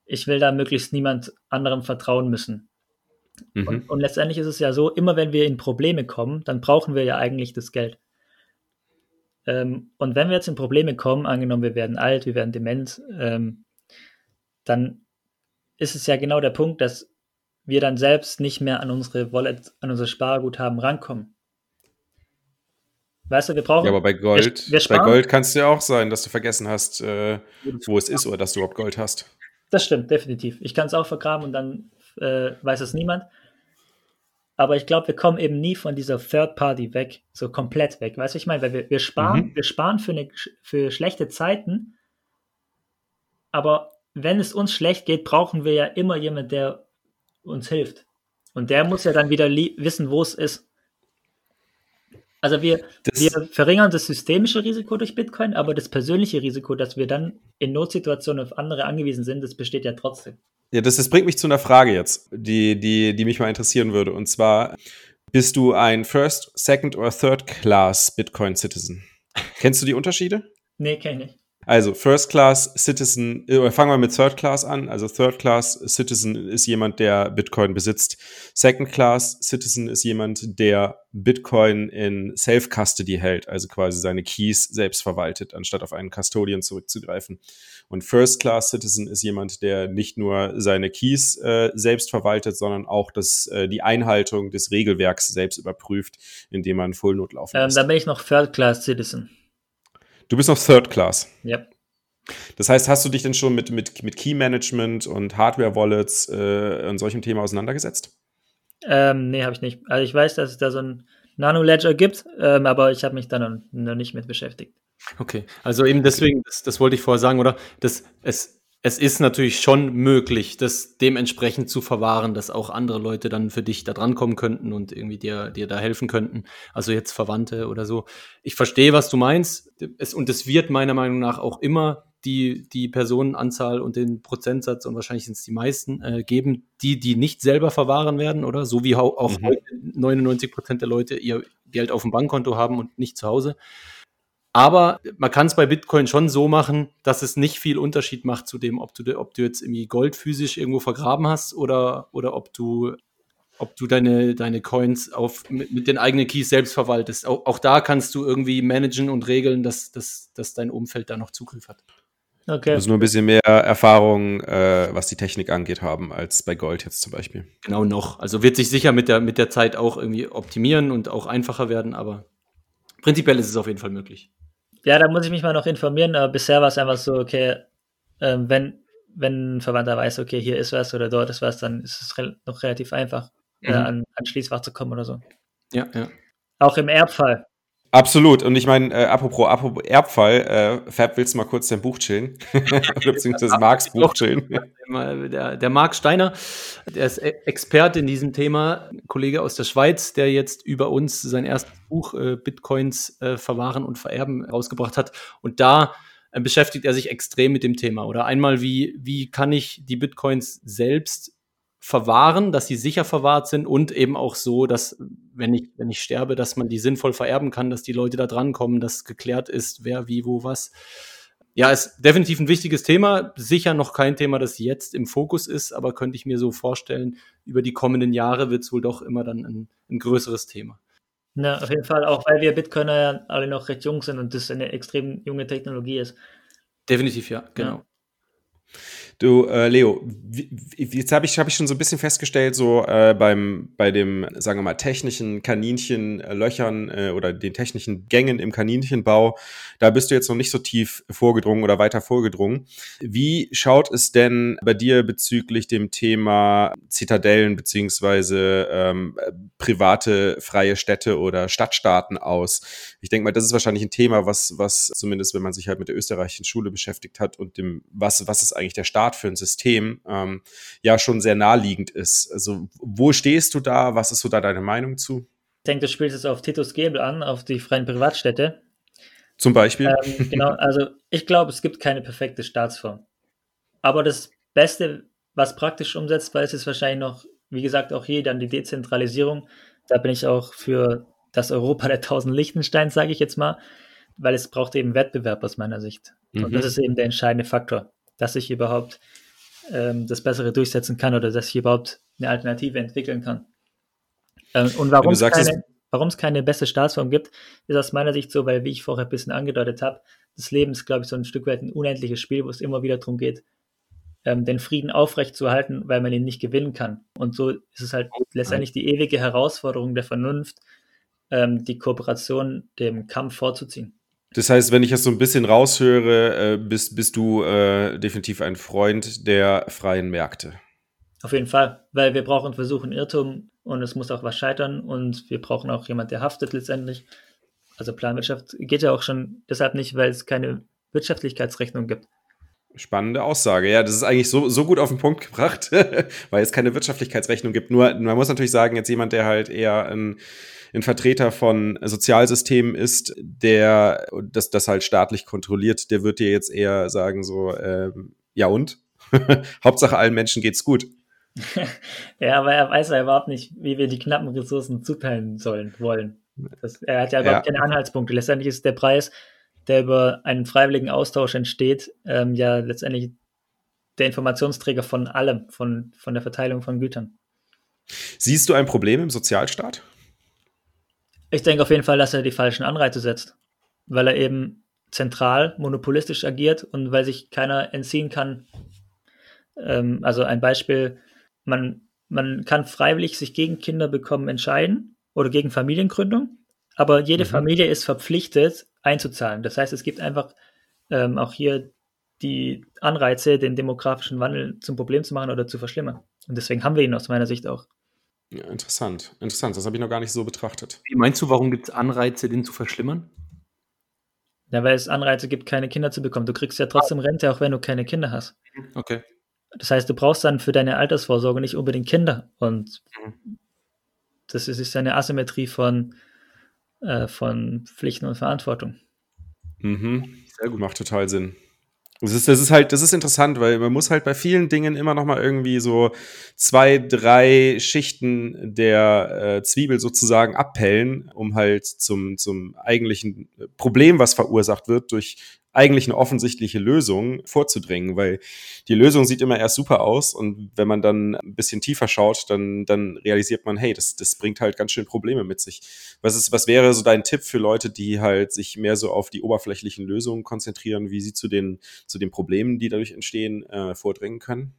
[SPEAKER 1] ich will da möglichst niemand anderem vertrauen müssen. Mhm. Und, und, letztendlich ist es ja so, immer wenn wir in Probleme kommen, dann brauchen wir ja eigentlich das Geld. Ähm, und wenn wir jetzt in Probleme kommen, angenommen, wir werden alt, wir werden dement, ähm, dann ist es ja genau der Punkt, dass wir dann selbst nicht mehr an unsere Wallet, an unser Sparguthaben rankommen. Weißt du, wir brauchen.
[SPEAKER 2] Ja, aber bei Gold, wir, wir bei Gold kann es ja auch sein, dass du vergessen hast, äh, wo es ist oder dass du überhaupt Gold hast.
[SPEAKER 1] Das stimmt, definitiv. Ich kann es auch vergraben und dann äh, weiß es niemand. Aber ich glaube, wir kommen eben nie von dieser Third Party weg, so komplett weg. Weißt du, ich meine, weil wir, wir sparen, mhm. wir sparen für, eine, für schlechte Zeiten, aber wenn es uns schlecht geht, brauchen wir ja immer jemanden, der uns hilft. Und der muss ja dann wieder wissen, wo es ist. Also wir, wir verringern das systemische Risiko durch Bitcoin, aber das persönliche Risiko, dass wir dann in Notsituationen auf andere angewiesen sind, das besteht ja trotzdem.
[SPEAKER 2] Ja, das, das bringt mich zu einer Frage jetzt, die, die, die mich mal interessieren würde. Und zwar, bist du ein First, Second oder Third Class Bitcoin Citizen? Kennst du die Unterschiede?
[SPEAKER 1] Nee, kenn ich nicht.
[SPEAKER 2] Also First Class Citizen, äh, fangen wir mit Third Class an. Also Third Class Citizen ist jemand, der Bitcoin besitzt. Second Class Citizen ist jemand, der Bitcoin in Self-Custody hält, also quasi seine Keys selbst verwaltet, anstatt auf einen Custodian zurückzugreifen. Und First Class Citizen ist jemand, der nicht nur seine Keys äh, selbst verwaltet, sondern auch das, äh, die Einhaltung des Regelwerks selbst überprüft, indem man Full Node laufen
[SPEAKER 1] ähm, lässt. Dann bin ich noch Third Class Citizen.
[SPEAKER 2] Du bist noch Third Class.
[SPEAKER 1] Ja.
[SPEAKER 2] Das heißt, hast du dich denn schon mit, mit, mit Key Management und Hardware-Wallets äh, und solchen Themen auseinandergesetzt?
[SPEAKER 1] Ähm, nee, habe ich nicht. Also ich weiß, dass es da so ein Nano-Ledger gibt, ähm, aber ich habe mich da noch, noch, nicht mit beschäftigt.
[SPEAKER 3] Okay, also eben deswegen, das, das wollte ich vorher sagen, oder? Das, es, es ist natürlich schon möglich, das dementsprechend zu verwahren, dass auch andere Leute dann für dich da dran kommen könnten und irgendwie dir, dir da helfen könnten. Also jetzt Verwandte oder so. Ich verstehe, was du meinst. Es, und es wird meiner Meinung nach auch immer die, die Personenanzahl und den Prozentsatz, und wahrscheinlich sind es die meisten, äh, geben, die, die nicht selber verwahren werden, oder? So wie auch mhm. 99 Prozent der Leute ihr Geld auf dem Bankkonto haben und nicht zu Hause. Aber man kann es bei Bitcoin schon so machen, dass es nicht viel Unterschied macht zu dem, ob du, ob du jetzt irgendwie Gold physisch irgendwo vergraben hast oder, oder ob du, ob du deine, deine Coins auf, mit, mit den eigenen Keys selbst verwaltest. Auch, auch da kannst du irgendwie managen und regeln, dass, dass, dass dein Umfeld da noch Zugriff hat.
[SPEAKER 2] Okay. Du musst nur ein bisschen mehr Erfahrung, äh, was die Technik angeht, haben, als bei Gold jetzt zum Beispiel.
[SPEAKER 3] Genau noch. Also wird sich sicher mit der, mit der Zeit auch irgendwie optimieren und auch einfacher werden, aber prinzipiell ist es auf jeden Fall möglich.
[SPEAKER 1] Ja, da muss ich mich mal noch informieren, aber bisher war es einfach so, okay, ähm, wenn, wenn ein Verwandter weiß, okay, hier ist was oder dort ist was, dann ist es re noch relativ einfach, äh, mhm. äh, an, an Schließfach zu kommen oder so.
[SPEAKER 3] Ja, ja.
[SPEAKER 1] Auch im Erbfall.
[SPEAKER 2] Absolut. Und ich meine, äh, apropos, apropos Erbfall, äh, Fab, willst du mal kurz dein Buch chillen? Beziehungsweise Marks Buch chillen.
[SPEAKER 3] Der, der Marc Steiner, der ist e-, Experte in diesem Thema, Kollege aus der Schweiz, der jetzt über uns sein erstes Buch äh, Bitcoins äh, verwahren und vererben rausgebracht hat. Und da äh, beschäftigt er sich extrem mit dem Thema. Oder einmal, wie, wie kann ich die Bitcoins selbst verwahren, dass sie sicher verwahrt sind und eben auch so, dass wenn ich, wenn ich sterbe, dass man die sinnvoll vererben kann, dass die Leute da drankommen, dass geklärt ist, wer, wie, wo, was. Ja, ist definitiv ein wichtiges Thema. Sicher noch kein Thema, das jetzt im Fokus ist, aber könnte ich mir so vorstellen, über die kommenden Jahre wird es wohl doch immer dann ein, ein größeres Thema.
[SPEAKER 1] Na, auf jeden Fall, auch weil wir Bitcoiner ja alle noch recht jung sind und das eine extrem junge Technologie ist.
[SPEAKER 3] Definitiv, ja, genau. Ja.
[SPEAKER 2] Du, äh, Leo, jetzt habe ich, hab ich schon so ein bisschen festgestellt, so äh, beim, bei dem, sagen wir mal, technischen Kaninchenlöchern äh, oder den technischen Gängen im Kaninchenbau, da bist du jetzt noch nicht so tief vorgedrungen oder weiter vorgedrungen. Wie schaut es denn bei dir bezüglich dem Thema Zitadellen beziehungsweise ähm, private freie Städte oder Stadtstaaten aus? Ich denke mal, das ist wahrscheinlich ein Thema, was, was zumindest, wenn man sich halt mit der österreichischen Schule beschäftigt hat und dem, was, was ist eigentlich der Staat Start für ein System ähm, ja schon sehr naheliegend ist. Also wo stehst du da? Was ist so da deine Meinung zu?
[SPEAKER 1] Ich denke, du spielst jetzt auf Titus Gebel an, auf die freien Privatstädte.
[SPEAKER 2] Zum Beispiel.
[SPEAKER 1] Ähm, genau, also ich glaube, es gibt keine perfekte Staatsform. Aber das Beste, was praktisch umsetzbar ist, ist wahrscheinlich noch, wie gesagt, auch hier dann die Dezentralisierung. Da bin ich auch für das Europa der tausend Lichtenstein, sage ich jetzt mal, weil es braucht eben Wettbewerb aus meiner Sicht. Und mhm. das ist eben der entscheidende Faktor dass ich überhaupt ähm, das Bessere durchsetzen kann oder dass ich überhaupt eine Alternative entwickeln kann. Ähm, und warum es keine, keine beste Staatsform gibt, ist aus meiner Sicht so, weil, wie ich vorher ein bisschen angedeutet habe, das Leben ist, glaube ich, so ein Stück weit ein unendliches Spiel, wo es immer wieder darum geht, ähm, den Frieden aufrechtzuerhalten, weil man ihn nicht gewinnen kann. Und so ist es halt letztendlich die ewige Herausforderung der Vernunft, ähm, die Kooperation dem Kampf vorzuziehen.
[SPEAKER 2] Das heißt, wenn ich das so ein bisschen raushöre, äh, bist, bist du äh, definitiv ein Freund der freien Märkte.
[SPEAKER 1] Auf jeden Fall, weil wir brauchen Versuch und Irrtum und es muss auch was scheitern und wir brauchen auch jemand, der haftet letztendlich. Also Planwirtschaft geht ja auch schon deshalb nicht, weil es keine Wirtschaftlichkeitsrechnung gibt.
[SPEAKER 2] Spannende Aussage. Ja, das ist eigentlich so, so gut auf den Punkt gebracht, weil es keine Wirtschaftlichkeitsrechnung gibt. Nur, man muss natürlich sagen, jetzt jemand, der halt eher ein ein Vertreter von Sozialsystemen ist, der das, das halt staatlich kontrolliert, der wird dir jetzt eher sagen so, ähm, ja und? Hauptsache allen Menschen geht's gut.
[SPEAKER 1] ja, aber er weiß ja überhaupt nicht, wie wir die knappen Ressourcen zuteilen sollen, wollen. Das, er hat ja überhaupt ja. keine Anhaltspunkte. Letztendlich ist der Preis, der über einen freiwilligen Austausch entsteht, ähm, ja letztendlich der Informationsträger von allem, von, von der Verteilung von Gütern.
[SPEAKER 2] Siehst du ein Problem im Sozialstaat?
[SPEAKER 1] Ich denke auf jeden Fall, dass er die falschen Anreize setzt, weil er eben zentral monopolistisch agiert und weil sich keiner entziehen kann. Ähm, also ein Beispiel, man, man kann freiwillig sich gegen Kinder bekommen entscheiden oder gegen Familiengründung, aber jede mhm. Familie ist verpflichtet einzuzahlen. Das heißt, es gibt einfach ähm, auch hier die Anreize, den demografischen Wandel zum Problem zu machen oder zu verschlimmern. Und deswegen haben wir ihn aus meiner Sicht auch.
[SPEAKER 2] Ja, interessant. Interessant. Das habe ich noch gar nicht so betrachtet.
[SPEAKER 3] Wie meinst du, warum gibt es Anreize, den zu verschlimmern?
[SPEAKER 1] Ja, weil es Anreize gibt, keine Kinder zu bekommen. Du kriegst ja trotzdem Rente, auch wenn du keine Kinder hast.
[SPEAKER 3] Okay.
[SPEAKER 1] Das heißt, du brauchst dann für deine Altersvorsorge nicht unbedingt Kinder. Und mhm. das ist, ist eine Asymmetrie von, äh, von Pflichten und Verantwortung.
[SPEAKER 2] Mhm. Sehr gut. Macht total Sinn. Das ist, das ist halt, das ist interessant, weil man muss halt bei vielen Dingen immer noch mal irgendwie so zwei, drei Schichten der äh, Zwiebel sozusagen abpellen, um halt zum, zum eigentlichen Problem, was verursacht wird, durch eigentlich eine offensichtliche Lösung vorzudringen, weil die Lösung sieht immer erst super aus und wenn man dann ein bisschen tiefer schaut, dann, dann realisiert man, hey, das, das bringt halt ganz schön Probleme mit sich. Was ist, was wäre so dein Tipp für Leute, die halt sich mehr so auf die oberflächlichen Lösungen konzentrieren, wie sie zu den, zu den Problemen, die dadurch entstehen, äh, vordringen können?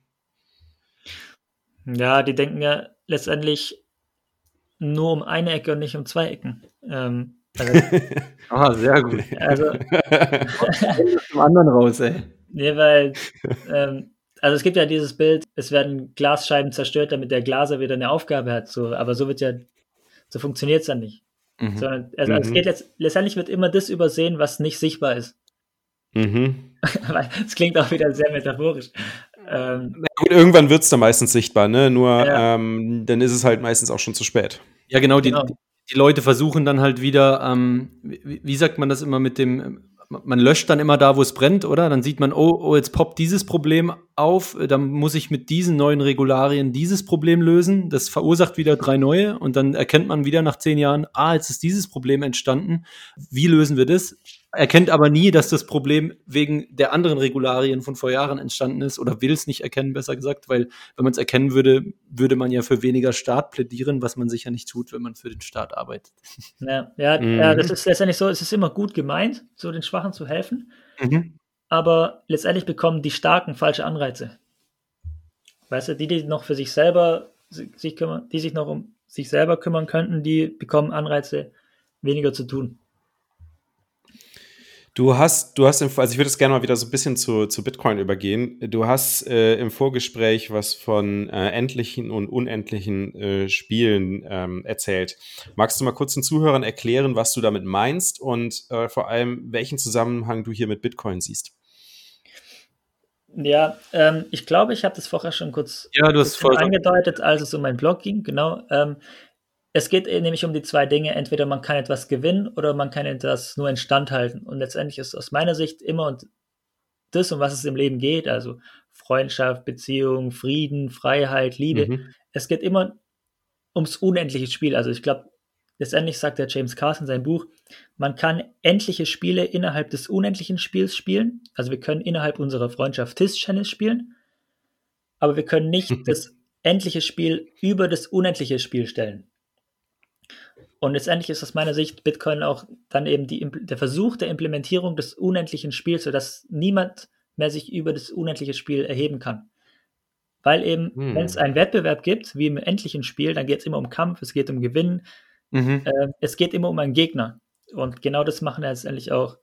[SPEAKER 1] Ja, die denken ja letztendlich nur um eine Ecke und nicht um zwei Ecken. Ähm,
[SPEAKER 3] also, ah, sehr gut. Also, zum anderen raus, ey.
[SPEAKER 1] Nee, weil, ähm, also es gibt ja dieses Bild, es werden Glasscheiben zerstört, damit der Glaser wieder eine Aufgabe hat. So, aber so wird ja, so funktioniert es dann nicht. Mhm. Sondern, also, mhm. es geht jetzt, letztendlich wird immer das übersehen, was nicht sichtbar ist.
[SPEAKER 2] Mhm.
[SPEAKER 1] das klingt auch wieder sehr metaphorisch.
[SPEAKER 2] Ähm, gut, irgendwann wird es dann meistens sichtbar, ne? Nur ja. ähm, dann ist es halt meistens auch schon zu spät.
[SPEAKER 3] Ja, genau, die, genau die Leute versuchen dann halt wieder, ähm, wie, wie, sagt man das immer mit dem, man löscht dann immer da, wo es brennt, oder? Dann sieht man, oh, oh, jetzt poppt dieses Problem auf, äh, dann muss ich mit diesen neuen Regularien dieses Problem lösen. Das verursacht wieder drei neue und dann erkennt man wieder nach zehn Jahren, ah, jetzt ist dieses Problem entstanden. Wie lösen wir das? Erkennt aber nie, dass das Problem wegen der anderen Regularien von vor Jahren entstanden ist oder will es nicht erkennen, besser gesagt, weil wenn man es erkennen würde, würde man ja für weniger Staat plädieren, was man sicher nicht tut, wenn man für den Staat arbeitet.
[SPEAKER 1] Ja, ja, mhm. ja das ist letztendlich so, es ist immer gut gemeint, so den Schwachen zu helfen. Mhm aber letztendlich bekommen die Starken falsche Anreize. Weißt du, die, die noch für sich selber sich kümmern, die sich noch um sich selber kümmern könnten, die bekommen Anreize, weniger zu tun.
[SPEAKER 2] Du hast, du hast, im, also ich würde es gerne mal wieder so ein bisschen zu, zu Bitcoin übergehen. Du hast äh, im Vorgespräch was von äh, endlichen und unendlichen äh, Spielen ähm, erzählt. Magst du mal kurz den Zuhörern erklären, was du damit meinst und äh, vor allem, welchen Zusammenhang du hier mit Bitcoin siehst?
[SPEAKER 1] Ja, ähm, ich glaube, ich habe das vorher schon kurz
[SPEAKER 3] ja, du hast voll
[SPEAKER 1] angedeutet, als es um meinen Blog ging. Genau. Ähm, es geht nämlich um die zwei Dinge. Entweder man kann etwas gewinnen oder man kann etwas nur instand halten. Und letztendlich ist aus meiner Sicht immer und das, um was es im Leben geht, also Freundschaft, Beziehung, Frieden, Freiheit, Liebe. Mhm. Es geht immer ums unendliche Spiel. Also ich glaube, letztendlich sagt der James Carson in seinem Buch, man kann endliche Spiele innerhalb des unendlichen Spiels spielen. Also wir können innerhalb unserer Freundschaft Tischtennis spielen, aber wir können nicht das endliche Spiel über das unendliche Spiel stellen. Und letztendlich ist aus meiner Sicht Bitcoin auch dann eben die, der Versuch der Implementierung des unendlichen Spiels, sodass niemand mehr sich über das unendliche Spiel erheben kann. Weil eben, hm. wenn es einen Wettbewerb gibt, wie im endlichen Spiel, dann geht es immer um Kampf, es geht um Gewinnen, mhm. äh, es geht immer um einen Gegner. Und genau das machen ja letztendlich auch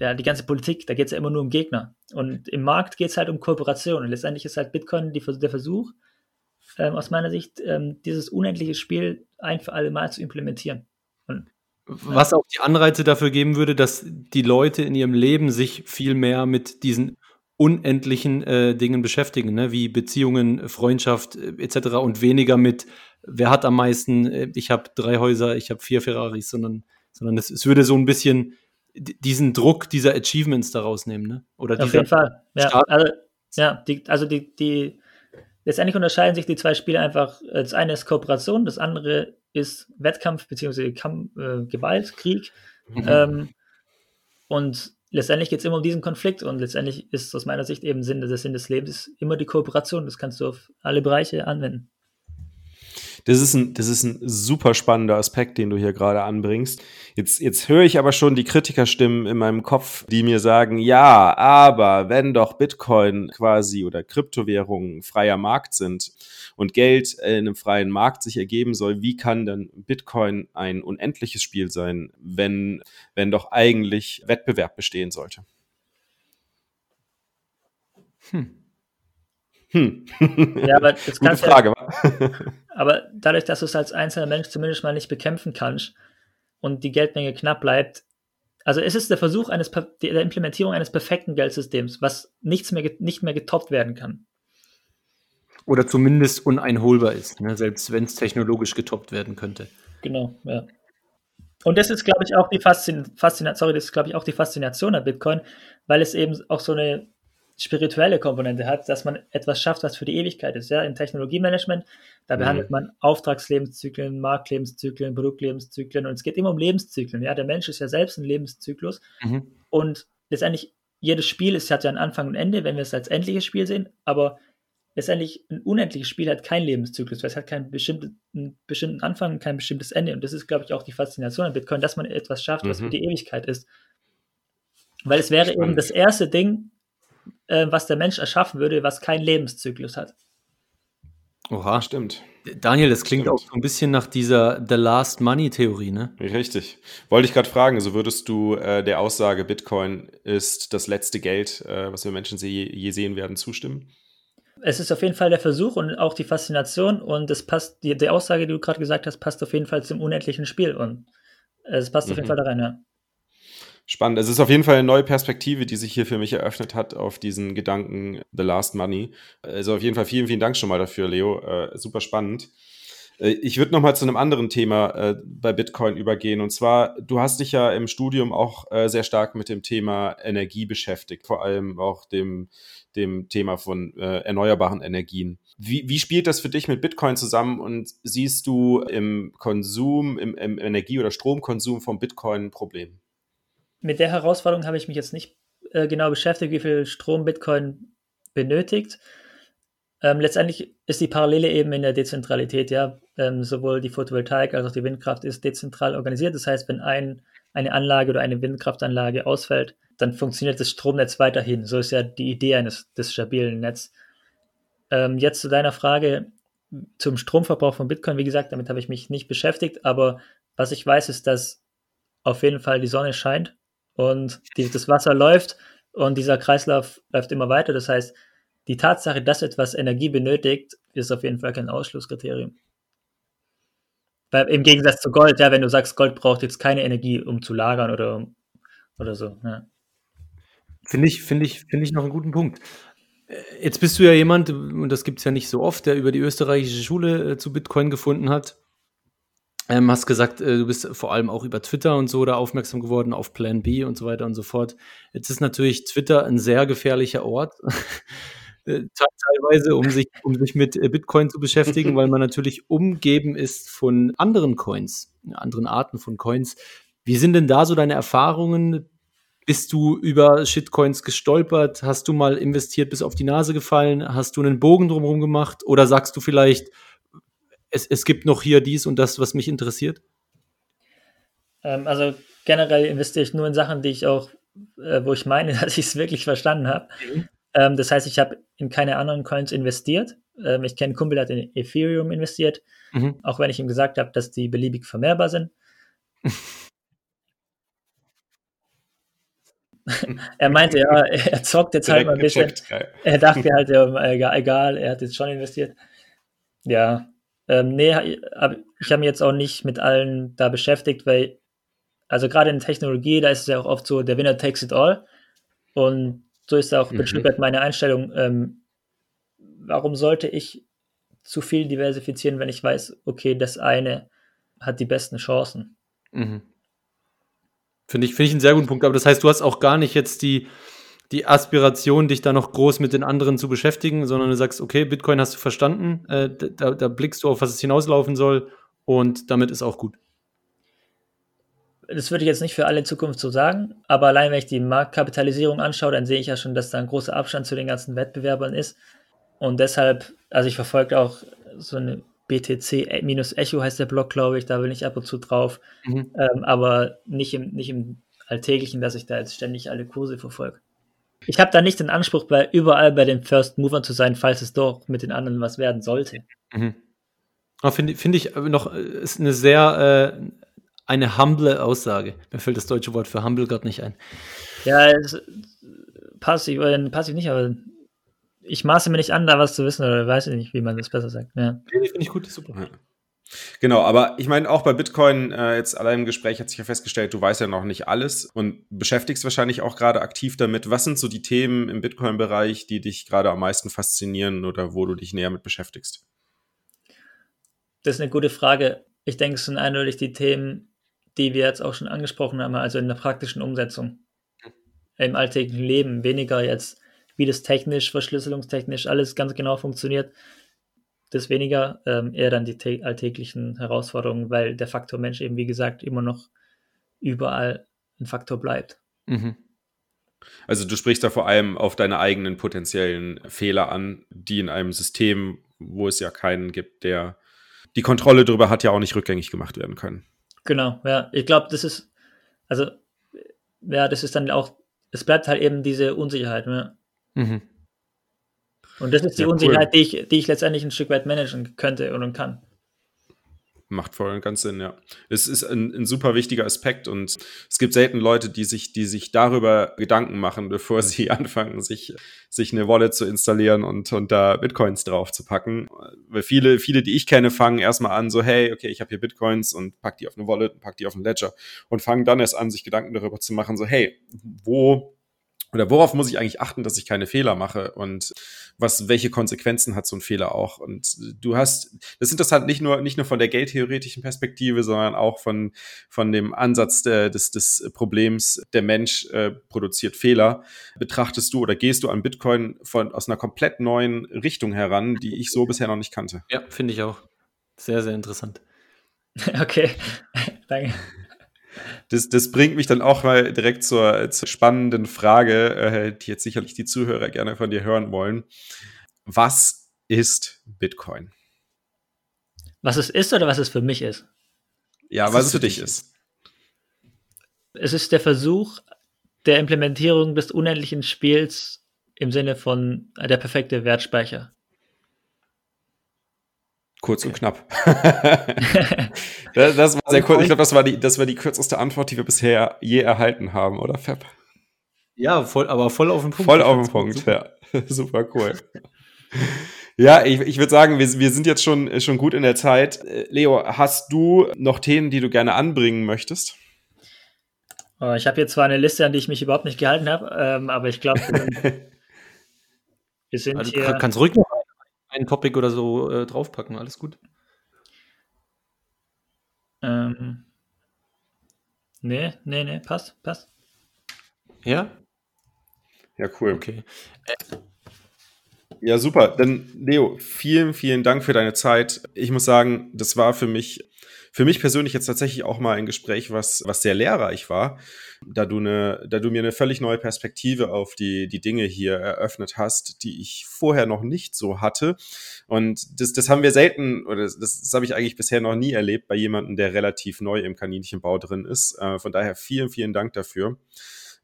[SPEAKER 1] ja, die ganze Politik, da geht es ja immer nur um Gegner. Und im Markt geht es halt um Kooperation. Und letztendlich ist halt Bitcoin die, der Versuch, ähm, aus meiner Sicht, ähm, dieses unendliche Spiel ein für alle Mal zu implementieren. Und,
[SPEAKER 3] Was auch die Anreize dafür geben würde, dass die Leute in ihrem Leben sich viel mehr mit diesen unendlichen äh, Dingen beschäftigen, ne? wie Beziehungen, Freundschaft äh, etc. und weniger mit, wer hat am meisten, äh, ich habe drei Häuser, ich habe vier Ferraris, sondern, sondern es, es würde so ein bisschen diesen Druck dieser Achievements daraus nehmen, ne?
[SPEAKER 1] Oder Auf jeden Fall. Ja, also, ja die, also die, die, letztendlich unterscheiden sich die zwei Spiele einfach. Das eine ist Kooperation, das andere ist Wettkampf bzw. Äh, Gewalt, Krieg. Mhm. Ähm, und letztendlich geht es immer um diesen Konflikt und letztendlich ist aus meiner Sicht eben Sinn, der Sinn des Lebens immer die Kooperation. Das kannst du auf alle Bereiche anwenden.
[SPEAKER 2] Das ist ein, das ist ein super spannender Aspekt, den du hier gerade anbringst. Jetzt, jetzt höre ich aber schon die Kritikerstimmen in meinem Kopf, die mir sagen, ja, aber wenn doch Bitcoin quasi oder Kryptowährungen freier Markt sind und Geld in einem freien Markt sich ergeben soll, wie kann dann Bitcoin ein unendliches Spiel sein, wenn, wenn doch eigentlich Wettbewerb bestehen sollte?
[SPEAKER 1] Hm. Hm. Ja, aber das Gute Frage. Ja, aber dadurch, dass du es als einzelner Mensch zumindest mal nicht bekämpfen kannst und die Geldmenge knapp bleibt, also es ist der Versuch eines der Implementierung eines perfekten Geldsystems, was nichts mehr nicht mehr getoppt werden kann.
[SPEAKER 3] Oder zumindest uneinholbar ist, ne? selbst wenn es technologisch getoppt werden könnte.
[SPEAKER 1] Genau, ja. Und das ist, glaube ich, auch die Faszination, Faszina sorry, das ist, glaube ich, auch die Faszination an Bitcoin, weil es eben auch so eine spirituelle Komponente hat, dass man etwas schafft, was für die Ewigkeit ist. Ja, im Technologiemanagement, da mhm. behandelt man Auftragslebenszyklen, Marktlebenszyklen, Produktlebenszyklen und es geht immer um Lebenszyklen. Ja, der Mensch ist ja selbst ein Lebenszyklus mhm. und letztendlich jedes Spiel ist, hat ja einen Anfang und Ende, wenn wir es als endliches Spiel sehen, aber letztendlich ein unendliches Spiel hat keinen Lebenszyklus, weil es hat keinen bestimmten, bestimmten Anfang und kein bestimmtes Ende und das ist, glaube ich, auch die Faszination an Bitcoin, dass man etwas schafft, mhm. was für mhm. die Ewigkeit ist. Weil es wäre Spannend. eben das erste Ding, äh, was der Mensch erschaffen würde, was keinen Lebenszyklus hat.
[SPEAKER 3] Oha, stimmt. Daniel, das klingt stimmt. auch so ein bisschen nach dieser The Last Money Theorie, ne?
[SPEAKER 2] Richtig. Wollte ich gerade fragen, so würdest du äh, der Aussage, Bitcoin ist das letzte Geld, äh, was wir Menschen je, je sehen werden, zustimmen?
[SPEAKER 1] Es ist auf jeden Fall der Versuch und auch die Faszination und es passt, die, die Aussage, die du gerade gesagt hast, passt auf jeden Fall zum unendlichen Spiel und es passt mhm. auf jeden mhm. Fall da rein, ja.
[SPEAKER 2] Spannend. Es ist auf jeden Fall eine neue Perspektive, die sich hier für mich eröffnet hat auf diesen Gedanken The Last Money. Also auf jeden Fall vielen, vielen Dank schon mal dafür, Leo. Äh, super spannend. Äh, ich würde noch mal zu einem anderen Thema äh, bei Bitcoin übergehen. Und zwar, du hast dich ja im Studium auch äh, sehr stark mit dem Thema Energie beschäftigt, vor allem auch dem, dem Thema von äh, erneuerbaren Energien. Wie, wie spielt das für dich mit Bitcoin zusammen und siehst du im Konsum, im, im Energie- oder Stromkonsum von Bitcoin ein Problem?
[SPEAKER 1] Mit der Herausforderung habe ich mich jetzt nicht äh, genau beschäftigt, wie viel Strom Bitcoin benötigt. Ähm, letztendlich ist die Parallele eben in der Dezentralität, ja. Ähm, sowohl die Photovoltaik als auch die Windkraft ist dezentral organisiert. Das heißt, wenn ein, eine Anlage oder eine Windkraftanlage ausfällt, dann funktioniert das Stromnetz weiterhin. So ist ja die Idee eines des stabilen Netzes. Ähm, jetzt zu deiner Frage zum Stromverbrauch von Bitcoin. Wie gesagt, damit habe ich mich nicht beschäftigt, aber was ich weiß, ist, dass auf jeden Fall die Sonne scheint und die, das Wasser läuft und dieser Kreislauf läuft immer weiter. Das heißt, die Tatsache, dass etwas Energie benötigt, ist auf jeden Fall kein Ausschlusskriterium. Weil Im Gegensatz zu Gold, ja, wenn du sagst, Gold braucht jetzt keine Energie, um zu lagern oder, oder so. Ja.
[SPEAKER 3] Finde ich, finde ich, finde ich noch einen guten Punkt. Jetzt bist du ja jemand, und das gibt es ja nicht so oft, der über die österreichische Schule äh, zu Bitcoin gefunden hat. Ähm, hast gesagt, äh, du bist vor allem auch über Twitter und so da aufmerksam geworden, auf Plan B und so weiter und so fort. Jetzt ist natürlich Twitter ein sehr gefährlicher Ort. Äh, teilweise, um sich, um sich mit äh, Bitcoin zu beschäftigen, weil man natürlich umgeben ist von anderen Coins, anderen Arten von Coins. Wie sind denn da so deine Erfahrungen? Bist du über Shitcoins gestolpert? Hast du mal investiert, bis auf die Nase gefallen? Hast du einen Bogen drumherum gemacht? Oder sagst du vielleicht, es, es gibt noch hier dies und das, was mich interessiert?
[SPEAKER 1] Ähm, also generell investiere ich nur in Sachen, die ich auch, äh, wo ich meine, dass ich es wirklich verstanden habe. Mhm. Ähm, das heißt, ich habe in keine anderen Coins investiert. Ähm, ich kenne einen Kumpel, der hat in Ethereum investiert, mhm. auch wenn ich ihm gesagt habe, dass die beliebig vermehrbar sind. er meinte, ja, er zockt jetzt halt mal ein bisschen. Er dachte halt, ja, egal, er hat jetzt schon investiert. Ja, ähm, nee, ich habe mich jetzt auch nicht mit allen da beschäftigt, weil, also gerade in Technologie, da ist es ja auch oft so, der Winner takes it all. Und so ist auch mhm. ein Stück weit meine Einstellung. Ähm, warum sollte ich zu viel diversifizieren, wenn ich weiß, okay, das eine hat die besten Chancen? Mhm.
[SPEAKER 3] Finde ich, finde ich einen sehr guten Punkt. Aber das heißt, du hast auch gar nicht jetzt die, die Aspiration, dich da noch groß mit den anderen zu beschäftigen, sondern du sagst, okay, Bitcoin hast du verstanden, äh, da, da blickst du auf, was es hinauslaufen soll und damit ist auch gut
[SPEAKER 1] das würde ich jetzt nicht für alle Zukunft so sagen, aber allein wenn ich die Marktkapitalisierung anschaue, dann sehe ich ja schon, dass da ein großer Abstand zu den ganzen Wettbewerbern ist. Und deshalb, also ich verfolge auch so eine BTC-Echo heißt der Blog, glaube ich, da bin ich ab und zu drauf, mhm. ähm, aber nicht im, nicht im Alltäglichen, dass ich da jetzt ständig alle Kurse verfolge. Ich habe da nicht den Anspruch, bei, überall bei den First Movern zu sein, falls es doch mit den anderen was werden sollte. Mhm.
[SPEAKER 3] Finde find ich noch, ist eine sehr äh, eine humble Aussage. Mir fällt das deutsche Wort für humble gerade nicht ein.
[SPEAKER 1] Ja, passiv, äh, passiv nicht, aber ich maße mir nicht an, da was zu wissen, oder weiß ich nicht, wie man das besser sagt. Ja.
[SPEAKER 3] Finde ich gut, super. Ja.
[SPEAKER 2] Genau, aber ich meine, auch bei Bitcoin, äh, jetzt allein im Gespräch hat sich ja festgestellt, du weißt ja noch nicht alles und beschäftigst wahrscheinlich auch gerade aktiv damit. Was sind so die Themen im Bitcoin-Bereich, die dich gerade am meisten faszinieren oder wo du dich näher mit beschäftigst?
[SPEAKER 1] Das ist eine gute Frage. Ich denke, es sind eindeutig die Themen, die wir jetzt auch schon angesprochen haben, also in der praktischen Umsetzung im alltäglichen Leben, weniger jetzt, wie das technisch, verschlüsselungstechnisch alles ganz genau funktioniert, das weniger, ähm, eher dann die alltäglichen Herausforderungen, weil der Faktor Mensch eben, wie gesagt, immer noch überall ein Faktor bleibt. Mhm.
[SPEAKER 2] Also du sprichst da vor allem auf deine eigenen potenziellen Fehler an, die in einem System, wo es ja keinen gibt, der die Kontrolle darüber hat, ja auch nicht rückgängig gemacht werden können.
[SPEAKER 1] Genau, ja. Ich glaube, das ist, also, ja, das ist dann auch, es bleibt halt eben diese Unsicherheit. Ja. Mhm. Und das ist die ja, Unsicherheit, cool. die, ich, die ich letztendlich ein Stück weit managen könnte und kann.
[SPEAKER 2] Macht voll und ganz Sinn, ja. Es ist ein, ein, super wichtiger Aspekt und es gibt selten Leute, die sich, die sich darüber Gedanken machen, bevor sie anfangen, sich, sich eine Wallet zu installieren und, und da Bitcoins drauf zu packen. Weil viele, viele, die ich kenne, fangen erstmal an, so, hey, okay, ich habe hier Bitcoins und pack die auf eine Wallet und pack die auf einen Ledger und fangen dann erst an, sich Gedanken darüber zu machen, so, hey, wo oder worauf muss ich eigentlich achten, dass ich keine Fehler mache und was, welche Konsequenzen hat so ein Fehler auch? Und du hast, das ist interessant nicht nur, nicht nur von der geldtheoretischen Perspektive, sondern auch von, von dem Ansatz der, des, des Problems, der Mensch äh, produziert Fehler. Betrachtest du oder gehst du an Bitcoin von, aus einer komplett neuen Richtung heran, die ich so bisher noch nicht kannte?
[SPEAKER 3] Ja, finde ich auch. Sehr, sehr interessant.
[SPEAKER 1] Okay, danke.
[SPEAKER 2] Das, das bringt mich dann auch mal direkt zur, zur spannenden Frage, äh, die jetzt sicherlich die Zuhörer gerne von dir hören wollen. Was ist Bitcoin?
[SPEAKER 1] Was es ist oder was es für mich ist?
[SPEAKER 2] Ja, was, was es für dich ist.
[SPEAKER 1] Es ist der Versuch der Implementierung des unendlichen Spiels im Sinne von der perfekte Wertspeicher.
[SPEAKER 2] Kurz okay. und knapp. das, das, war sehr kurz. Ich glaube, das war die, das war die kürzeste Antwort, die wir bisher je erhalten haben, oder Fab?
[SPEAKER 3] Ja, voll, aber voll auf den
[SPEAKER 2] Punkt. Voll auf den Punkt, ja. Super cool. Ja, ich, ich würde sagen, wir, wir sind jetzt schon, schon gut in der Zeit. Leo, hast du noch Themen, die du gerne anbringen möchtest?
[SPEAKER 1] Oh, ich habe hier zwar eine Liste, an die ich mich überhaupt nicht gehalten habe, ähm, aber ich glaube,
[SPEAKER 3] wir sind also, hier. Kannst ruhig noch ein Topic oder so äh, draufpacken, alles gut.
[SPEAKER 1] Ähm. Nee, nee, nee, passt, passt.
[SPEAKER 3] Ja?
[SPEAKER 2] Ja, cool. Okay. Ja, super. Dann, Leo, vielen, vielen Dank für deine Zeit. Ich muss sagen, das war für mich für mich persönlich jetzt tatsächlich auch mal ein Gespräch, was, was sehr lehrreich war, da du, eine, da du mir eine völlig neue Perspektive auf die, die Dinge hier eröffnet hast, die ich vorher noch nicht so hatte. Und das, das haben wir selten, oder das, das habe ich eigentlich bisher noch nie erlebt bei jemandem, der relativ neu im Kaninchenbau drin ist. Äh, von daher vielen, vielen Dank dafür.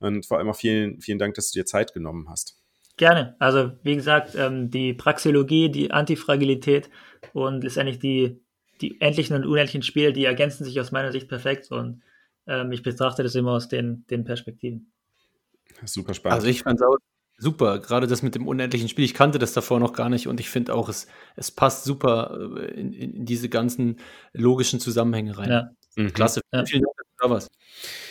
[SPEAKER 2] Und vor allem auch vielen, vielen Dank, dass du dir Zeit genommen hast.
[SPEAKER 1] Gerne. Also wie gesagt, ähm, die Praxeologie, die Antifragilität und letztendlich die die endlichen und unendlichen Spiele, die ergänzen sich aus meiner Sicht perfekt und ähm, ich betrachte das immer aus den, den Perspektiven.
[SPEAKER 2] Super spannend.
[SPEAKER 3] Also ich fand es auch super, gerade das mit dem unendlichen Spiel. Ich kannte das davor noch gar nicht und ich finde auch, es, es passt super äh, in, in, diese ganzen logischen Zusammenhänge rein. Ja. Mhm. Klasse. Ja. Vielen Dank, da warst.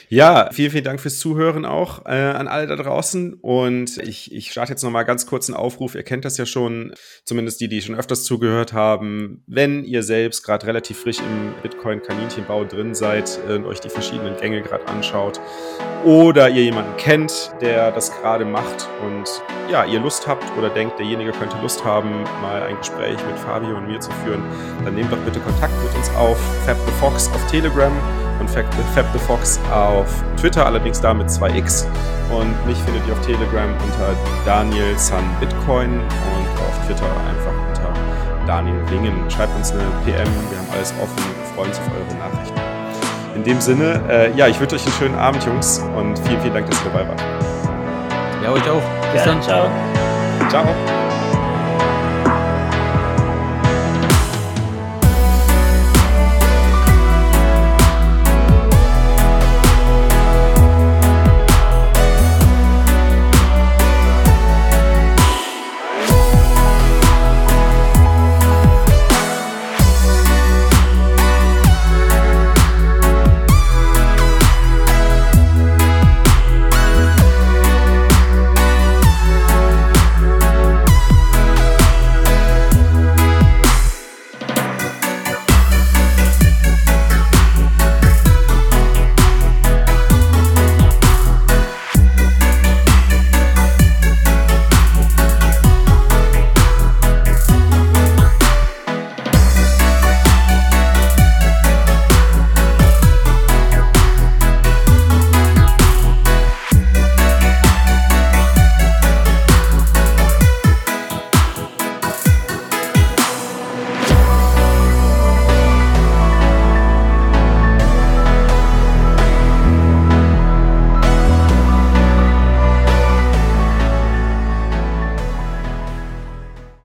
[SPEAKER 2] Ja, vielen, vielen Dank fürs Zuhören auch äh, an alle da draußen. Und ich, ich starte jetzt nochmal ganz kurz einen Aufruf. Ihr kennt das ja schon, zumindest die, die schon öfters zugehört haben. Wenn ihr selbst gerade relativ frisch im Bitcoin-Kaninchenbau drin seid und euch die verschiedenen Gänge gerade anschaut oder ihr jemanden kennt, der das gerade macht und ja, ihr Lust habt oder denkt, derjenige könnte Lust haben, mal ein Gespräch mit Fabio und mir zu führen, dann nehmt doch bitte Kontakt mit uns auf. Fab the Fox auf Telegram und Fab the Fox auf Twitter, allerdings da mit 2x. Und mich findet ihr auf Telegram unter Daniel Sun Bitcoin und auf Twitter einfach unter Daniel Wingen. Schreibt uns eine PM, wir haben alles offen, wir freuen uns auf eure Nachrichten. In dem Sinne, äh, ja, ich wünsche euch einen schönen Abend, Jungs, und vielen, vielen Dank, dass ihr dabei wart.
[SPEAKER 3] Ja, euch auch.
[SPEAKER 1] Bis ja, dann. Ciao.
[SPEAKER 2] Ciao.